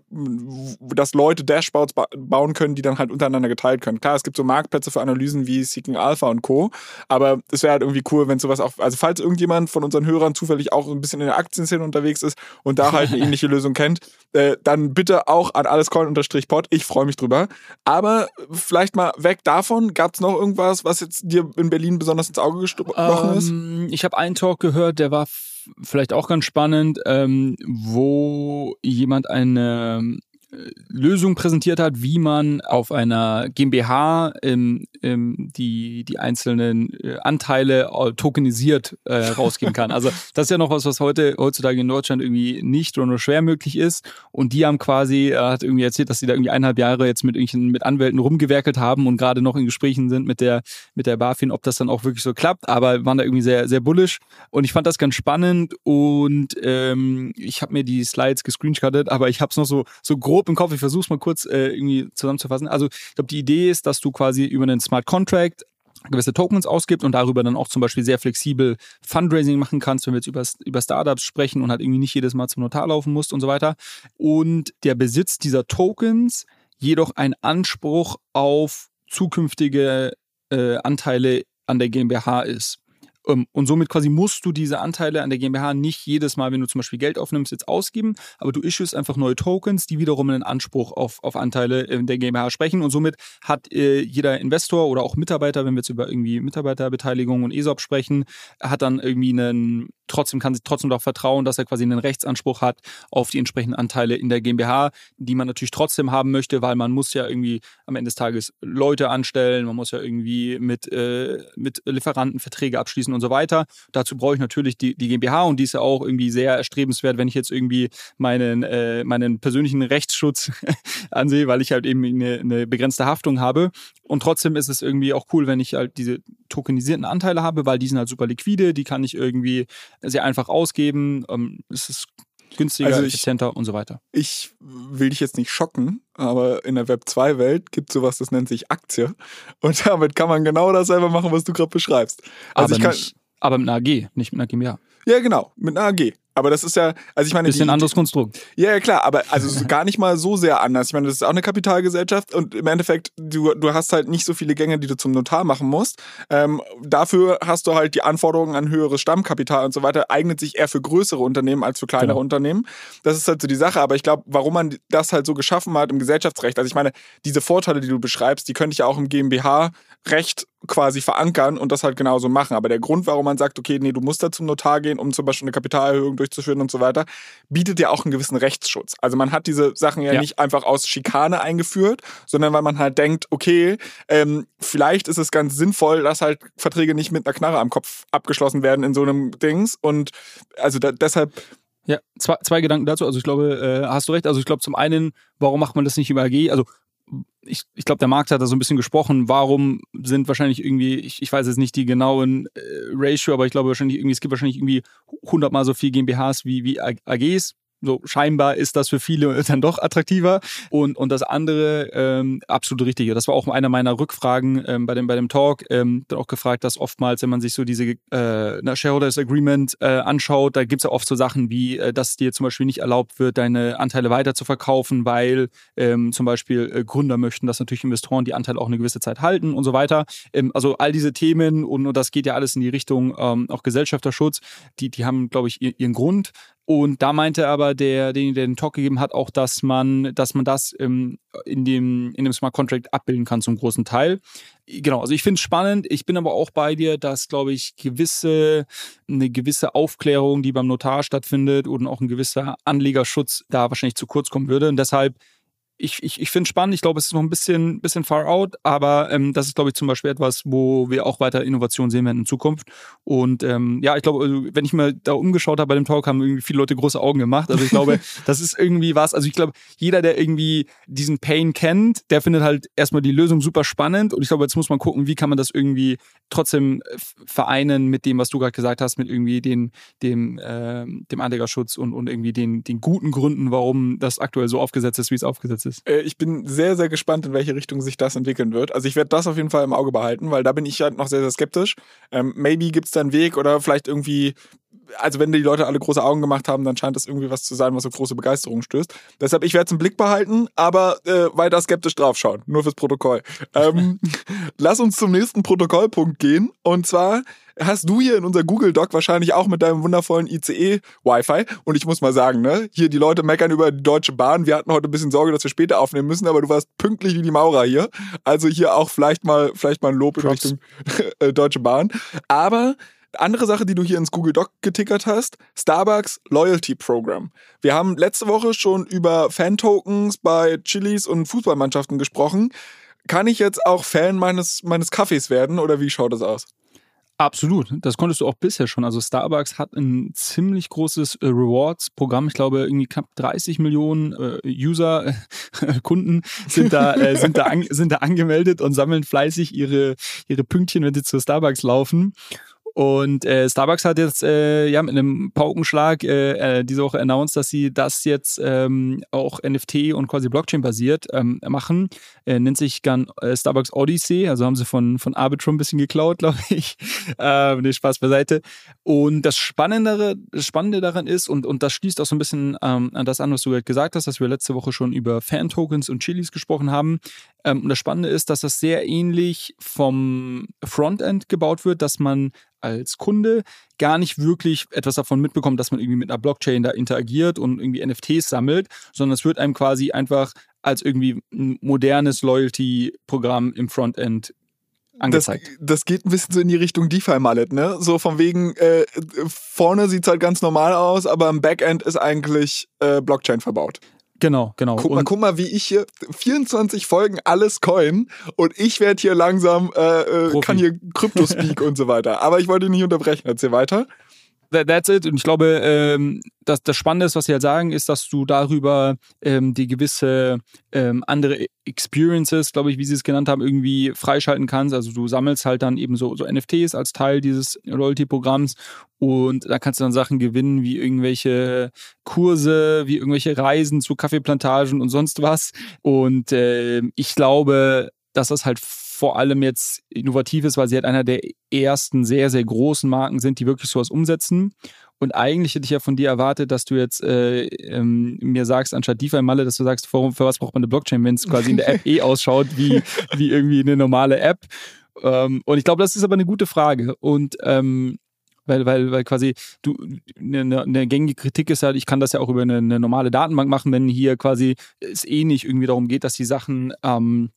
[SPEAKER 1] dass Leute Dashboards ba bauen können, die dann halt untereinander geteilt können. Klar, es gibt so Marktplätze für Analysen wie Seeking Alpha und Co. Aber es wäre halt irgendwie cool, wenn sowas auch, also falls irgendjemand von unseren Hörern zufällig auch ein bisschen in der Aktienszene unterwegs ist und da halt halt eine ähnliche Lösung kennt, äh, dann bitte auch an allescoin-pod. Ich freue mich drüber. Aber vielleicht mal weg davon. Gab es noch irgendwas, was jetzt dir in Berlin besonders ins Auge gestochen ähm,
[SPEAKER 2] ist? Ich habe einen Talk gehört, der war vielleicht auch ganz spannend, ähm, wo jemand eine Lösung präsentiert hat, wie man auf einer GmbH ähm, ähm, die, die einzelnen äh, Anteile äh, tokenisiert äh, rausgeben kann. Also das ist ja noch was, was heute heutzutage in Deutschland irgendwie nicht oder nur schwer möglich ist. Und die haben quasi, er hat irgendwie erzählt, dass sie da irgendwie eineinhalb Jahre jetzt mit irgendwelchen mit Anwälten rumgewerkelt haben und gerade noch in Gesprächen sind mit der mit der BaFin, ob das dann auch wirklich so klappt. Aber waren da irgendwie sehr sehr bullish und ich fand das ganz spannend und ähm, ich habe mir die Slides gescreenshottet, aber ich habe es noch so so grob grob im Kopf, ich versuche es mal kurz äh, irgendwie zusammenzufassen. Also ich glaube, die Idee ist, dass du quasi über einen Smart Contract gewisse Tokens ausgibt und darüber dann auch zum Beispiel sehr flexibel Fundraising machen kannst, wenn wir jetzt über, über Startups sprechen und halt irgendwie nicht jedes Mal zum Notar laufen musst und so weiter. Und der Besitz dieser Tokens jedoch ein Anspruch auf zukünftige äh, Anteile an der GmbH ist. Ähm, und somit quasi musst du diese Anteile an der GmbH nicht jedes Mal, wenn du zum Beispiel Geld aufnimmst, jetzt ausgeben, aber du issuest einfach neue Tokens, die wiederum einen Anspruch auf, auf Anteile in der GmbH sprechen. Und somit hat äh, jeder Investor oder auch Mitarbeiter, wenn wir jetzt über irgendwie Mitarbeiterbeteiligung und ESOP sprechen, hat dann irgendwie einen, trotzdem kann sich trotzdem darauf vertrauen, dass er quasi einen Rechtsanspruch hat auf die entsprechenden Anteile in der GmbH, die man natürlich trotzdem haben möchte, weil man muss ja irgendwie am Ende des Tages Leute anstellen, man muss ja irgendwie mit, äh, mit Lieferanten Verträge abschließen und so weiter. Dazu brauche ich natürlich die, die GmbH und die ist ja auch irgendwie sehr erstrebenswert, wenn ich jetzt irgendwie meinen, äh, meinen persönlichen Rechtsschutz ansehe, weil ich halt eben eine, eine begrenzte Haftung habe. Und trotzdem ist es irgendwie auch cool, wenn ich halt diese tokenisierten Anteile habe, weil die sind halt super liquide, die kann ich irgendwie sehr einfach ausgeben. Ähm, es ist günstiger, also ich, effizienter und so weiter.
[SPEAKER 1] Ich will dich jetzt nicht schocken, aber in der Web 2-Welt gibt es sowas, das nennt sich Aktie. Und damit kann man genau dasselbe machen, was du gerade beschreibst.
[SPEAKER 2] Also aber, kann, nicht, aber mit einer AG, nicht mit einer GmbH.
[SPEAKER 1] Ja, genau, mit einer AG. Aber das ist ja, also ich meine.
[SPEAKER 2] Bisschen die, anderes Konstrukt.
[SPEAKER 1] Ja, ja, klar, aber also gar nicht mal so sehr anders. Ich meine, das ist auch eine Kapitalgesellschaft und im Endeffekt, du, du hast halt nicht so viele Gänge, die du zum Notar machen musst. Ähm, dafür hast du halt die Anforderungen an höheres Stammkapital und so weiter, eignet sich eher für größere Unternehmen als für kleinere genau. Unternehmen. Das ist halt so die Sache. Aber ich glaube, warum man das halt so geschaffen hat im Gesellschaftsrecht, also ich meine, diese Vorteile, die du beschreibst, die könnte ich ja auch im GmbH-Recht quasi verankern und das halt genauso machen. Aber der Grund, warum man sagt, okay, nee, du musst da zum Notar gehen, um zum Beispiel eine Kapitalerhöhung durchzuführen und so weiter, bietet ja auch einen gewissen Rechtsschutz. Also man hat diese Sachen ja, ja. nicht einfach aus Schikane eingeführt, sondern weil man halt denkt, okay, ähm, vielleicht ist es ganz sinnvoll, dass halt Verträge nicht mit einer Knarre am Kopf abgeschlossen werden in so einem Dings. Und also da, deshalb
[SPEAKER 2] ja, zwei, zwei Gedanken dazu. Also ich glaube, äh, hast du recht. Also ich glaube zum einen, warum macht man das nicht über AG? Also ich, ich glaube, der Markt hat da so ein bisschen gesprochen, warum sind wahrscheinlich irgendwie, ich, ich weiß jetzt nicht die genauen äh, Ratio, aber ich glaube wahrscheinlich irgendwie, es gibt wahrscheinlich irgendwie 100 mal so viel GmbHs wie, wie AGs. So scheinbar ist das für viele dann doch attraktiver. Und, und das andere, ähm, absolut richtig. Das war auch einer meiner Rückfragen ähm, bei, dem, bei dem Talk. Ähm, auch gefragt, dass oftmals, wenn man sich so diese äh, Shareholders Agreement äh, anschaut, da gibt es ja oft so Sachen wie, äh, dass dir zum Beispiel nicht erlaubt wird, deine Anteile weiter zu verkaufen, weil ähm, zum Beispiel äh, Gründer möchten, dass natürlich Investoren die Anteile auch eine gewisse Zeit halten und so weiter. Ähm, also all diese Themen und, und das geht ja alles in die Richtung ähm, auch Gesellschafterschutz, die, die haben, glaube ich, ihren Grund. Und da meinte aber der, den, der den Talk gegeben hat, auch, dass man, dass man das ähm, in, dem, in dem Smart Contract abbilden kann zum großen Teil. Genau, also ich finde es spannend. Ich bin aber auch bei dir, dass, glaube ich, gewisse, eine gewisse Aufklärung, die beim Notar stattfindet und auch ein gewisser Anlegerschutz da wahrscheinlich zu kurz kommen würde. Und deshalb ich, ich, ich finde es spannend. Ich glaube, es ist noch ein bisschen, bisschen far out, aber ähm, das ist, glaube ich, zum Beispiel etwas, wo wir auch weiter Innovation sehen werden in Zukunft. Und ähm, ja, ich glaube, also, wenn ich mir da umgeschaut habe bei dem Talk, haben irgendwie viele Leute große Augen gemacht. Also ich glaube, das ist irgendwie was. Also ich glaube, jeder, der irgendwie diesen Pain kennt, der findet halt erstmal die Lösung super spannend. Und ich glaube, jetzt muss man gucken, wie kann man das irgendwie trotzdem vereinen mit dem, was du gerade gesagt hast, mit irgendwie den, dem, äh, dem Anlegerschutz und, und irgendwie den, den guten Gründen, warum das aktuell so aufgesetzt ist, wie es aufgesetzt ist.
[SPEAKER 1] Äh, ich bin sehr, sehr gespannt, in welche Richtung sich das entwickeln wird. Also ich werde das auf jeden Fall im Auge behalten, weil da bin ich halt noch sehr, sehr skeptisch. Ähm, maybe gibt es da einen Weg oder vielleicht irgendwie also wenn die Leute alle große Augen gemacht haben, dann scheint das irgendwie was zu sein, was auf große Begeisterung stößt. Deshalb, ich werde es im Blick behalten, aber äh, weiter skeptisch draufschauen. Nur fürs Protokoll. Ähm, lass uns zum nächsten Protokollpunkt gehen. Und zwar hast du hier in unser Google Doc wahrscheinlich auch mit deinem wundervollen ICE Wi-Fi. Und ich muss mal sagen, ne, hier die Leute meckern über die Deutsche Bahn. Wir hatten heute ein bisschen Sorge, dass wir später aufnehmen müssen, aber du warst pünktlich wie die Maurer hier. Also hier auch vielleicht mal, vielleicht mal ein Lob in Richtung äh, Deutsche Bahn. Aber andere Sache, die du hier ins Google Doc getickert hast, Starbucks Loyalty Program. Wir haben letzte Woche schon über Fan-Tokens bei Chilis und Fußballmannschaften gesprochen. Kann ich jetzt auch Fan meines, meines Kaffees werden oder wie schaut das aus?
[SPEAKER 2] Absolut, das konntest du auch bisher schon. Also Starbucks hat ein ziemlich großes äh, Rewards-Programm. Ich glaube, irgendwie knapp 30 Millionen äh, User, äh, Kunden sind da, äh, sind, da an, sind da angemeldet und sammeln fleißig ihre, ihre Pünktchen, wenn sie zu Starbucks laufen. Und äh, Starbucks hat jetzt äh, ja mit einem Paukenschlag äh, äh, diese Woche announced, dass sie das jetzt ähm, auch NFT und quasi Blockchain basiert ähm, machen. Äh, nennt sich dann äh, Starbucks Odyssey, also haben sie von von Arbitrum ein bisschen geklaut, glaube ich. äh, nee, Spaß beiseite. Und das Spannendere, das Spannende daran ist und und das schließt auch so ein bisschen ähm, an das an, was du gerade gesagt hast, dass wir letzte Woche schon über Fan-Tokens und Chilis gesprochen haben. Ähm, und das Spannende ist, dass das sehr ähnlich vom Frontend gebaut wird, dass man als Kunde gar nicht wirklich etwas davon mitbekommt, dass man irgendwie mit einer Blockchain da interagiert und irgendwie NFTs sammelt, sondern es wird einem quasi einfach als irgendwie ein modernes Loyalty-Programm im Frontend angezeigt.
[SPEAKER 1] Das, das, geht ein bisschen so in die Richtung DeFi-Mallet, ne? So von wegen, äh, vorne sieht es halt ganz normal aus, aber im Backend ist eigentlich äh, Blockchain verbaut.
[SPEAKER 2] Genau, genau.
[SPEAKER 1] Guck mal, guck mal, wie ich hier 24 Folgen alles coin und ich werde hier langsam, äh, äh kann hier Krypto-Speak und so weiter. Aber ich wollte nicht unterbrechen. Erzähl weiter.
[SPEAKER 2] That's it. Und ich glaube, ähm, das, das Spannende ist, was sie halt sagen, ist, dass du darüber ähm, die gewisse ähm, andere Experiences, glaube ich, wie sie es genannt haben, irgendwie freischalten kannst. Also du sammelst halt dann eben so, so NFTs als Teil dieses Loyalty-Programms und da kannst du dann Sachen gewinnen, wie irgendwelche Kurse, wie irgendwelche Reisen zu Kaffeeplantagen und sonst was. Und äh, ich glaube, dass das halt vor allem jetzt innovativ ist, weil sie halt einer der ersten sehr, sehr großen Marken sind, die wirklich sowas umsetzen. Und eigentlich hätte ich ja von dir erwartet, dass du jetzt äh, ähm, mir sagst, anstatt DeFi-Malle, dass du sagst, für, für was braucht man eine Blockchain, wenn es quasi in der App eh ausschaut wie, wie irgendwie eine normale App. Ähm, und ich glaube, das ist aber eine gute Frage. Und ähm, weil, weil, weil quasi du eine, eine gängige Kritik ist halt, ich kann das ja auch über eine, eine, normale Datenbank machen, wenn hier quasi es eh nicht irgendwie darum geht, dass die Sachen ähm,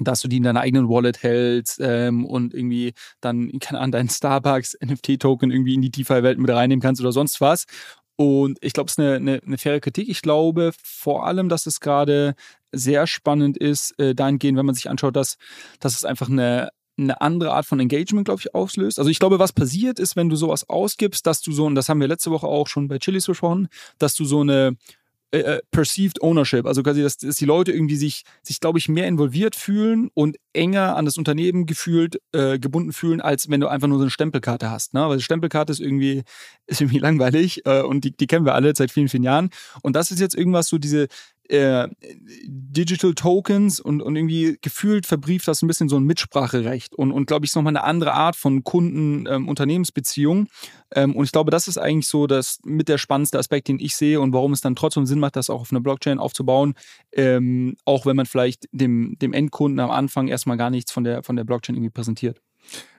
[SPEAKER 2] dass du die in deiner eigenen Wallet hältst ähm, und irgendwie dann, keine Ahnung, deinen Starbucks NFT-Token irgendwie in die DeFi-Welt mit reinnehmen kannst oder sonst was. Und ich glaube, es ist eine, eine, eine, faire Kritik. Ich glaube vor allem, dass es gerade sehr spannend ist, äh, dahingehend, wenn man sich anschaut, dass, dass es einfach eine eine andere Art von Engagement, glaube ich, auslöst. Also ich glaube, was passiert ist, wenn du sowas ausgibst, dass du so, und das haben wir letzte Woche auch schon bei Chilis besprochen, dass du so eine äh, äh, perceived Ownership, also quasi, dass, dass, die Leute irgendwie sich, sich glaube ich, mehr involviert fühlen und enger an das Unternehmen gefühlt, äh, gebunden fühlen, als wenn du einfach nur so eine Stempelkarte hast. Ne? Weil die Stempelkarte ist irgendwie, ist irgendwie langweilig äh, und die, die kennen wir alle seit vielen, vielen Jahren. Und das ist jetzt irgendwas so diese, äh, Digital Tokens und, und irgendwie gefühlt verbrieft das ein bisschen so ein Mitspracherecht und, und glaube ich, ist nochmal eine andere Art von Kunden-Unternehmensbeziehung. Ähm, ähm, und ich glaube, das ist eigentlich so das mit der spannendste Aspekt, den ich sehe und warum es dann trotzdem Sinn macht, das auch auf einer Blockchain aufzubauen, ähm, auch wenn man vielleicht dem, dem Endkunden am Anfang erstmal gar nichts von der, von der Blockchain irgendwie präsentiert.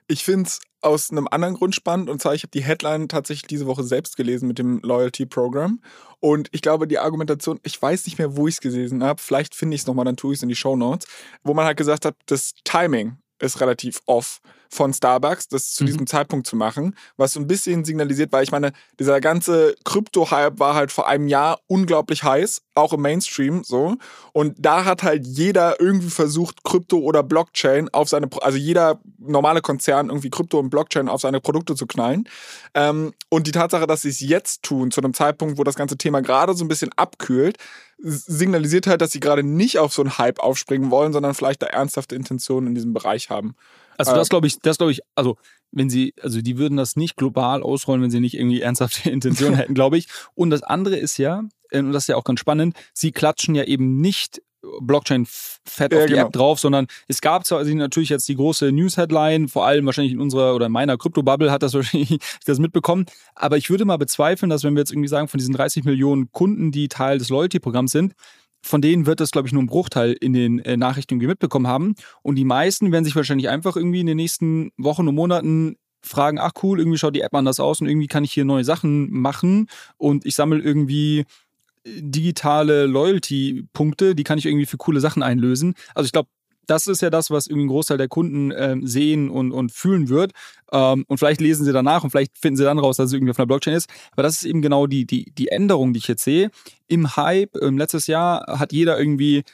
[SPEAKER 1] Ich finde es aus einem anderen Grund spannend. Und zwar, ich habe die Headline tatsächlich diese Woche selbst gelesen mit dem Loyalty Program. Und ich glaube, die Argumentation, ich weiß nicht mehr, wo ich es gelesen habe. Vielleicht finde ich es nochmal, dann tue ich es in die Show Notes. Wo man halt gesagt hat, das Timing ist relativ off von Starbucks, das zu mhm. diesem Zeitpunkt zu machen, was so ein bisschen signalisiert, weil ich meine, dieser ganze Krypto-Hype war halt vor einem Jahr unglaublich heiß, auch im Mainstream so. Und da hat halt jeder irgendwie versucht, Krypto oder Blockchain auf seine, also jeder normale Konzern irgendwie Krypto und Blockchain auf seine Produkte zu knallen. Ähm, und die Tatsache, dass sie es jetzt tun, zu einem Zeitpunkt, wo das ganze Thema gerade so ein bisschen abkühlt, signalisiert halt, dass sie gerade nicht auf so einen Hype aufspringen wollen, sondern vielleicht da ernsthafte Intentionen in diesem Bereich haben.
[SPEAKER 2] Also das glaube ich, das glaube ich, also wenn sie, also die würden das nicht global ausrollen, wenn sie nicht irgendwie ernsthafte Intentionen hätten, glaube ich. Und das andere ist ja, äh, und das ist ja auch ganz spannend, sie klatschen ja eben nicht Blockchain fett auf die genau. App drauf, sondern es gab zwar also natürlich jetzt die große News-Headline, vor allem wahrscheinlich in unserer oder in meiner Krypto-Bubble hat das wahrscheinlich das mitbekommen. Aber ich würde mal bezweifeln, dass wenn wir jetzt irgendwie sagen, von diesen 30 Millionen Kunden, die Teil des Loyalty-Programms sind, von denen wird das, glaube ich, nur ein Bruchteil in den äh, Nachrichten irgendwie mitbekommen haben. Und die meisten werden sich wahrscheinlich einfach irgendwie in den nächsten Wochen und Monaten fragen, ach cool, irgendwie schaut die App anders aus und irgendwie kann ich hier neue Sachen machen und ich sammle irgendwie digitale Loyalty-Punkte, die kann ich irgendwie für coole Sachen einlösen. Also ich glaube, das ist ja das, was irgendwie ein Großteil der Kunden ähm, sehen und, und fühlen wird. Ähm, und vielleicht lesen sie danach und vielleicht finden sie dann raus, dass es irgendwie auf einer Blockchain ist. Aber das ist eben genau die, die, die Änderung, die ich jetzt sehe. Im Hype, ähm, letztes Jahr hat jeder irgendwie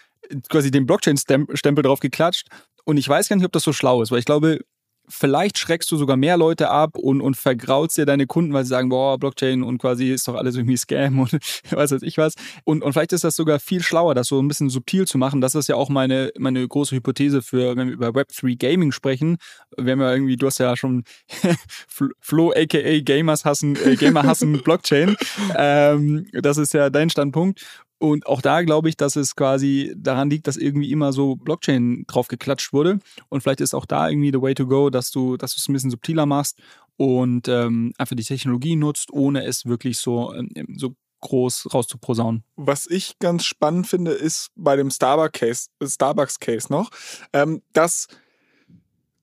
[SPEAKER 2] quasi den Blockchain-Stempel drauf geklatscht. Und ich weiß gar nicht, ob das so schlau ist, weil ich glaube, vielleicht schreckst du sogar mehr Leute ab und, und vergraulst dir deine Kunden, weil sie sagen, boah, Blockchain und quasi ist doch alles irgendwie Scam und weiß weiß ich was. Und, und vielleicht ist das sogar viel schlauer, das so ein bisschen subtil zu machen. Das ist ja auch meine, meine große Hypothese für, wenn wir über Web3 Gaming sprechen. Wir haben ja irgendwie, du hast ja schon Flo aka Gamers hassen, äh, Gamer hassen Blockchain. Ähm, das ist ja dein Standpunkt. Und auch da glaube ich, dass es quasi daran liegt, dass irgendwie immer so Blockchain drauf geklatscht wurde. Und vielleicht ist auch da irgendwie the way to go, dass du, dass du es ein bisschen subtiler machst und ähm, einfach die Technologie nutzt, ohne es wirklich so, ähm, so groß rauszuposaunen.
[SPEAKER 1] Was ich ganz spannend finde, ist bei dem Starbucks-Case Starbucks Case noch, ähm, dass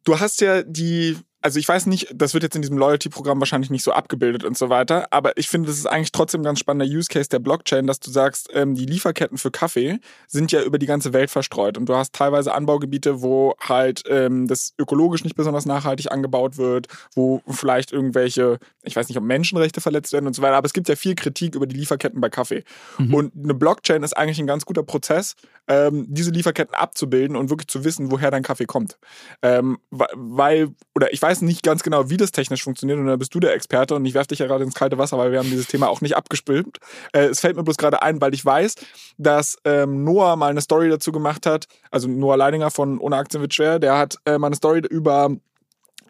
[SPEAKER 1] du hast ja die also ich weiß nicht, das wird jetzt in diesem Loyalty-Programm wahrscheinlich nicht so abgebildet und so weiter, aber ich finde, das ist eigentlich trotzdem ein ganz spannender Use Case der Blockchain, dass du sagst, ähm, die Lieferketten für Kaffee sind ja über die ganze Welt verstreut und du hast teilweise Anbaugebiete, wo halt ähm, das ökologisch nicht besonders nachhaltig angebaut wird, wo vielleicht irgendwelche, ich weiß nicht, ob Menschenrechte verletzt werden und so weiter, aber es gibt ja viel Kritik über die Lieferketten bei Kaffee. Mhm. Und eine Blockchain ist eigentlich ein ganz guter Prozess, ähm, diese Lieferketten abzubilden und wirklich zu wissen, woher dein Kaffee kommt. Ähm, weil, oder ich weiß weiß nicht ganz genau, wie das technisch funktioniert und da bist du der Experte und ich werfe dich ja gerade ins kalte Wasser, weil wir haben dieses Thema auch nicht abgespült. Äh, es fällt mir bloß gerade ein, weil ich weiß, dass ähm, Noah mal eine Story dazu gemacht hat, also Noah Leidinger von Ohne Aktien wird schwer, der hat äh, mal eine Story über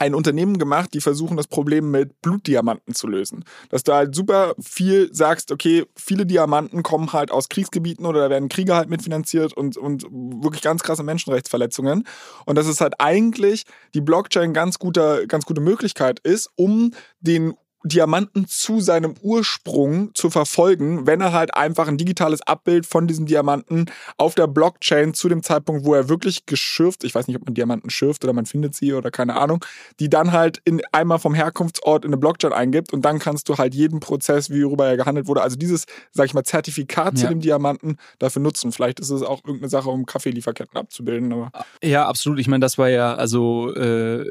[SPEAKER 1] ein Unternehmen gemacht, die versuchen, das Problem mit Blutdiamanten zu lösen. Dass du halt super viel sagst, okay, viele Diamanten kommen halt aus Kriegsgebieten oder da werden Kriege halt mitfinanziert und, und wirklich ganz krasse Menschenrechtsverletzungen. Und dass es halt eigentlich die Blockchain ganz, guter, ganz gute Möglichkeit ist, um den Diamanten zu seinem Ursprung zu verfolgen, wenn er halt einfach ein digitales Abbild von diesem Diamanten auf der Blockchain zu dem Zeitpunkt, wo er wirklich geschürft, ich weiß nicht, ob man Diamanten schürft oder man findet sie oder keine Ahnung, die dann halt in einmal vom Herkunftsort in eine Blockchain eingibt und dann kannst du halt jeden Prozess, wie worüber er gehandelt wurde, also dieses, sag ich mal, Zertifikat ja. zu dem Diamanten dafür nutzen. Vielleicht ist es auch irgendeine Sache, um Kaffeelieferketten abzubilden. Aber
[SPEAKER 2] ja, absolut. Ich meine, das war ja also äh,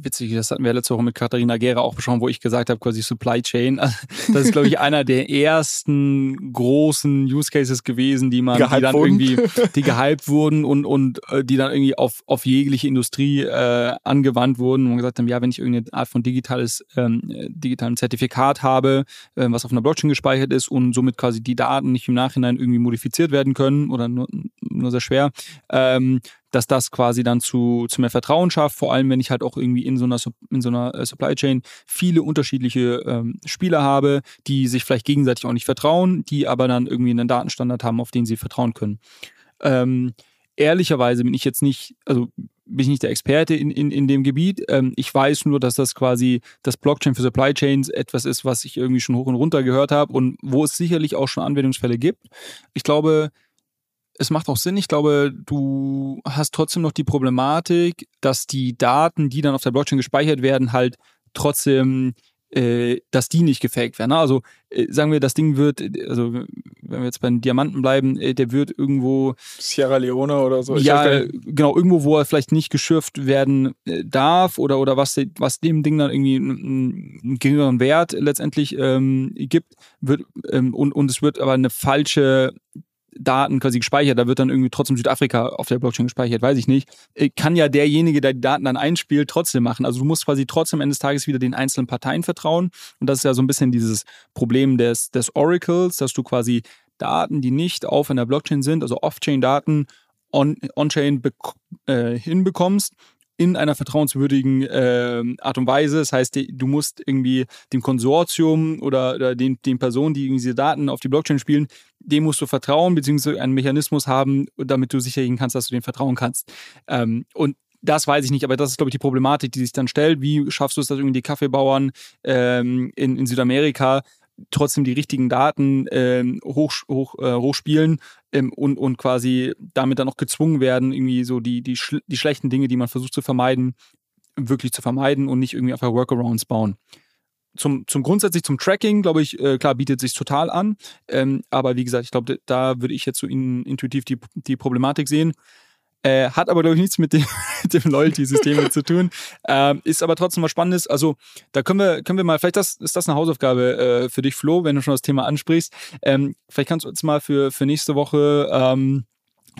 [SPEAKER 2] witzig, das hatten wir letzte Woche mit Katharina Gera auch besprochen, wo ich gesagt habe, quasi Supply Chain. Das ist, glaube ich, einer der ersten großen Use Cases gewesen, die man, die dann wurden. irgendwie, die gehypt wurden und, und äh, die dann irgendwie auf, auf jegliche Industrie äh, angewandt wurden und gesagt haben, ja, wenn ich irgendeine Art von digitales, ähm, digitalen Zertifikat habe, äh, was auf einer Blockchain gespeichert ist und somit quasi die Daten nicht im Nachhinein irgendwie modifiziert werden können oder nur, nur sehr schwer, ähm, dass das quasi dann zu, zu mehr Vertrauen schafft, vor allem wenn ich halt auch irgendwie in so einer, in so einer äh, Supply Chain viele unterschiedliche ähm, Spieler habe, die sich vielleicht gegenseitig auch nicht vertrauen, die aber dann irgendwie einen Datenstandard haben, auf den sie vertrauen können. Ähm, ehrlicherweise bin ich jetzt nicht, also bin ich nicht der Experte in, in, in dem Gebiet. Ähm, ich weiß nur, dass das quasi das Blockchain für Supply Chains etwas ist, was ich irgendwie schon hoch und runter gehört habe und wo es sicherlich auch schon Anwendungsfälle gibt. Ich glaube, es macht auch Sinn. Ich glaube, du hast trotzdem noch die Problematik, dass die Daten, die dann auf der Blockchain gespeichert werden, halt trotzdem, äh, dass die nicht gefaked werden. Also äh, sagen wir, das Ding wird, also wenn wir jetzt bei den Diamanten bleiben, äh, der wird irgendwo
[SPEAKER 1] Sierra Leone oder so.
[SPEAKER 2] Ich ja, genau, irgendwo, wo er vielleicht nicht geschürft werden äh, darf oder oder was, was dem Ding dann irgendwie einen, einen geringeren Wert letztendlich ähm, gibt, wird ähm, und, und es wird aber eine falsche Daten quasi gespeichert, da wird dann irgendwie trotzdem Südafrika auf der Blockchain gespeichert, weiß ich nicht, äh, kann ja derjenige, der die Daten dann einspielt, trotzdem machen. Also du musst quasi trotzdem am Ende des Tages wieder den einzelnen Parteien vertrauen. Und das ist ja so ein bisschen dieses Problem des, des Oracles, dass du quasi Daten, die nicht auf einer Blockchain sind, also Off-Chain-Daten on-chain on äh, hinbekommst in einer vertrauenswürdigen äh, Art und Weise. Das heißt, du musst irgendwie dem Konsortium oder, oder den, den Personen, die diese Daten auf die Blockchain spielen, dem musst du vertrauen, beziehungsweise einen Mechanismus haben, damit du sicher gehen kannst, dass du dem vertrauen kannst. Ähm, und das weiß ich nicht, aber das ist, glaube ich, die Problematik, die sich dann stellt. Wie schaffst du es, dass irgendwie die Kaffeebauern ähm, in, in Südamerika trotzdem die richtigen Daten ähm, hoch, hoch, äh, hochspielen und, und quasi damit dann auch gezwungen werden, irgendwie so die, die, die schlechten Dinge, die man versucht zu vermeiden, wirklich zu vermeiden und nicht irgendwie einfach Workarounds bauen. Zum, zum grundsätzlich zum Tracking, glaube ich, äh, klar, bietet sich total an. Ähm, aber wie gesagt, ich glaube, da würde ich jetzt so in, intuitiv die, die Problematik sehen. Äh, hat aber, glaube ich, nichts mit dem, dem Loyalty-System zu tun. Ähm, ist aber trotzdem was Spannendes. Also, da können wir, können wir mal, vielleicht das, ist das eine Hausaufgabe äh, für dich, Flo, wenn du schon das Thema ansprichst. Ähm, vielleicht kannst du uns mal für, für nächste Woche ähm,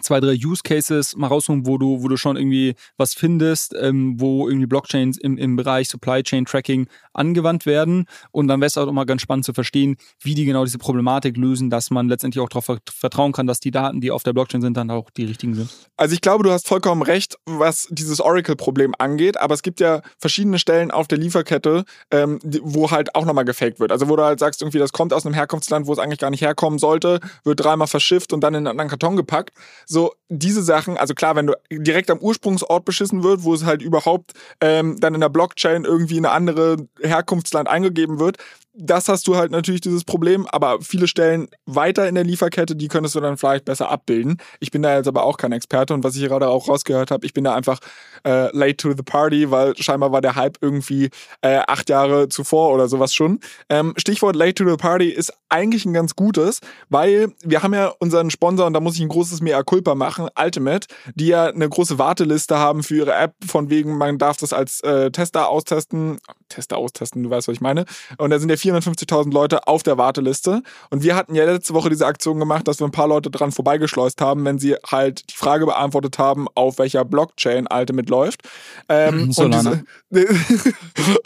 [SPEAKER 2] zwei, drei Use Cases mal rausholen, wo du, wo du schon irgendwie was findest, ähm, wo irgendwie Blockchains im, im Bereich Supply Chain Tracking angewandt werden. Und dann wäre es auch immer ganz spannend zu verstehen, wie die genau diese Problematik lösen, dass man letztendlich auch darauf vertrauen kann, dass die Daten, die auf der Blockchain sind, dann auch die richtigen sind.
[SPEAKER 1] Also ich glaube, du hast vollkommen recht, was dieses Oracle-Problem angeht, aber es gibt ja verschiedene Stellen auf der Lieferkette, ähm, wo halt auch nochmal gefaked wird. Also wo du halt sagst, irgendwie, das kommt aus einem Herkunftsland, wo es eigentlich gar nicht herkommen sollte, wird dreimal verschifft und dann in einen anderen Karton gepackt so diese Sachen, also klar, wenn du direkt am Ursprungsort beschissen wird, wo es halt überhaupt ähm, dann in der Blockchain irgendwie in eine andere Herkunftsland eingegeben wird, das hast du halt natürlich dieses Problem, aber viele Stellen weiter in der Lieferkette, die könntest du dann vielleicht besser abbilden. Ich bin da jetzt aber auch kein Experte und was ich gerade auch rausgehört habe, ich bin da einfach äh, late to the party, weil scheinbar war der Hype irgendwie äh, acht Jahre zuvor oder sowas schon. Ähm, Stichwort late to the party ist eigentlich ein ganz gutes, weil wir haben ja unseren Sponsor und da muss ich ein großes Mea culpa machen, Ultimate, die ja eine große Warteliste haben für ihre App, von wegen man darf das als äh, Tester austesten, Tester austesten, du weißt, was ich meine. Und da sind ja 450.000 Leute auf der Warteliste. Und wir hatten ja letzte Woche diese Aktion gemacht, dass wir ein paar Leute dran vorbeigeschleust haben, wenn sie halt die Frage beantwortet haben, auf welcher Blockchain Ultimate läuft. Ähm, und, diese,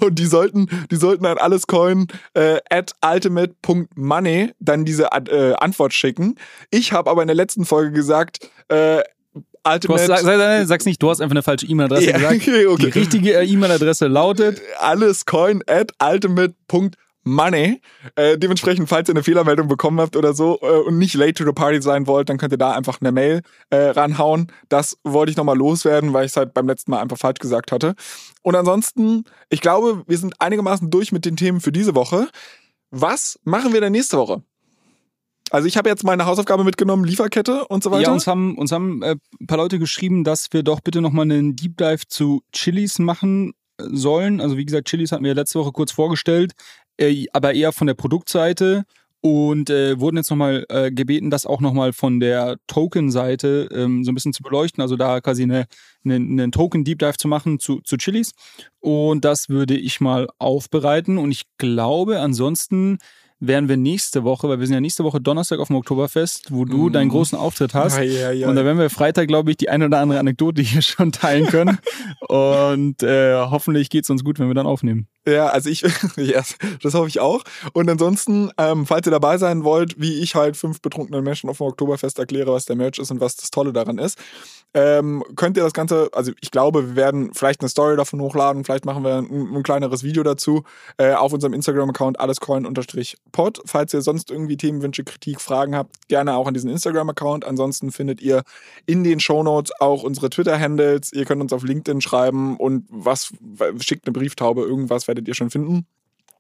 [SPEAKER 1] und die sollten, die sollten an allescoin äh, at ultimate.money dann diese äh, Antwort schicken. Ich habe aber in der letzten Folge gesagt, äh,
[SPEAKER 2] Ultimate. Du hast, sag, sag's nicht, du hast einfach eine falsche E-Mail-Adresse ja, gesagt. Okay, okay. Die richtige E-Mail-Adresse lautet
[SPEAKER 1] allescoin at ultimate.money money. Äh, dementsprechend, falls ihr eine Fehlermeldung bekommen habt oder so äh, und nicht late to the party sein wollt, dann könnt ihr da einfach eine Mail äh, ranhauen. Das wollte ich nochmal loswerden, weil ich es halt beim letzten Mal einfach falsch gesagt hatte. Und ansonsten, ich glaube, wir sind einigermaßen durch mit den Themen für diese Woche. Was machen wir denn nächste Woche? Also ich habe jetzt meine Hausaufgabe mitgenommen, Lieferkette und so weiter.
[SPEAKER 2] Ja, uns haben, uns haben äh, ein paar Leute geschrieben, dass wir doch bitte nochmal einen Deep Dive zu Chilis machen sollen. Also wie gesagt, Chilis hatten wir letzte Woche kurz vorgestellt, äh, aber eher von der Produktseite und äh, wurden jetzt nochmal äh, gebeten, das auch nochmal von der Token-Seite ähm, so ein bisschen zu beleuchten, also da quasi eine, eine, einen Token-Deep Dive zu machen zu, zu Chilis. Und das würde ich mal aufbereiten und ich glaube, ansonsten werden wir nächste Woche, weil wir sind ja nächste Woche Donnerstag auf dem Oktoberfest, wo du mm. deinen großen Auftritt hast. Ja, ja, ja. Und da werden wir Freitag, glaube ich, die eine oder andere Anekdote hier schon teilen können. und äh, hoffentlich geht es uns gut, wenn wir dann aufnehmen.
[SPEAKER 1] Ja, also ich, yes, das hoffe ich auch. Und ansonsten, ähm, falls ihr dabei sein wollt, wie ich halt fünf betrunkenen Menschen auf dem Oktoberfest erkläre, was der Merch ist und was das Tolle daran ist, ähm, könnt ihr das Ganze, also ich glaube, wir werden vielleicht eine Story davon hochladen, vielleicht machen wir ein, ein kleineres Video dazu äh, auf unserem Instagram-Account allescoin-pod. Falls ihr sonst irgendwie Themenwünsche, Kritik, Fragen habt, gerne auch an diesen Instagram-Account. Ansonsten findet ihr in den Shownotes auch unsere Twitter-Handles. Ihr könnt uns auf LinkedIn schreiben und was schickt eine Brieftaube, irgendwas werdet ihr schon finden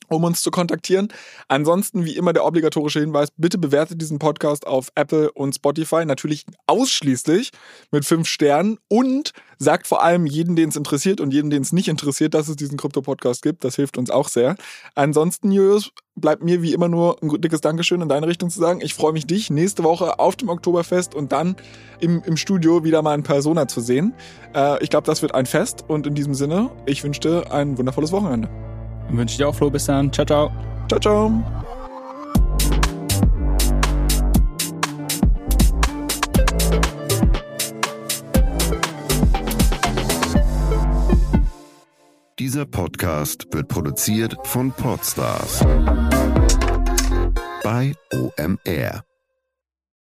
[SPEAKER 1] um uns zu kontaktieren. Ansonsten, wie immer, der obligatorische Hinweis, bitte bewertet diesen Podcast auf Apple und Spotify, natürlich ausschließlich mit fünf Sternen und sagt vor allem jeden, den es interessiert und jeden, den es nicht interessiert, dass es diesen Krypto-Podcast gibt. Das hilft uns auch sehr. Ansonsten, Julius, bleibt mir wie immer nur ein dickes Dankeschön in deine Richtung zu sagen. Ich freue mich, dich nächste Woche auf dem Oktoberfest und dann im, im Studio wieder mal in Persona zu sehen. Äh, ich glaube, das wird ein Fest und in diesem Sinne, ich wünsche dir ein wundervolles Wochenende.
[SPEAKER 2] Wünsche ich dir auch, Flo. Bis dann. Ciao, ciao.
[SPEAKER 1] Ciao, ciao.
[SPEAKER 3] Dieser Podcast wird produziert von Podstars bei OMR.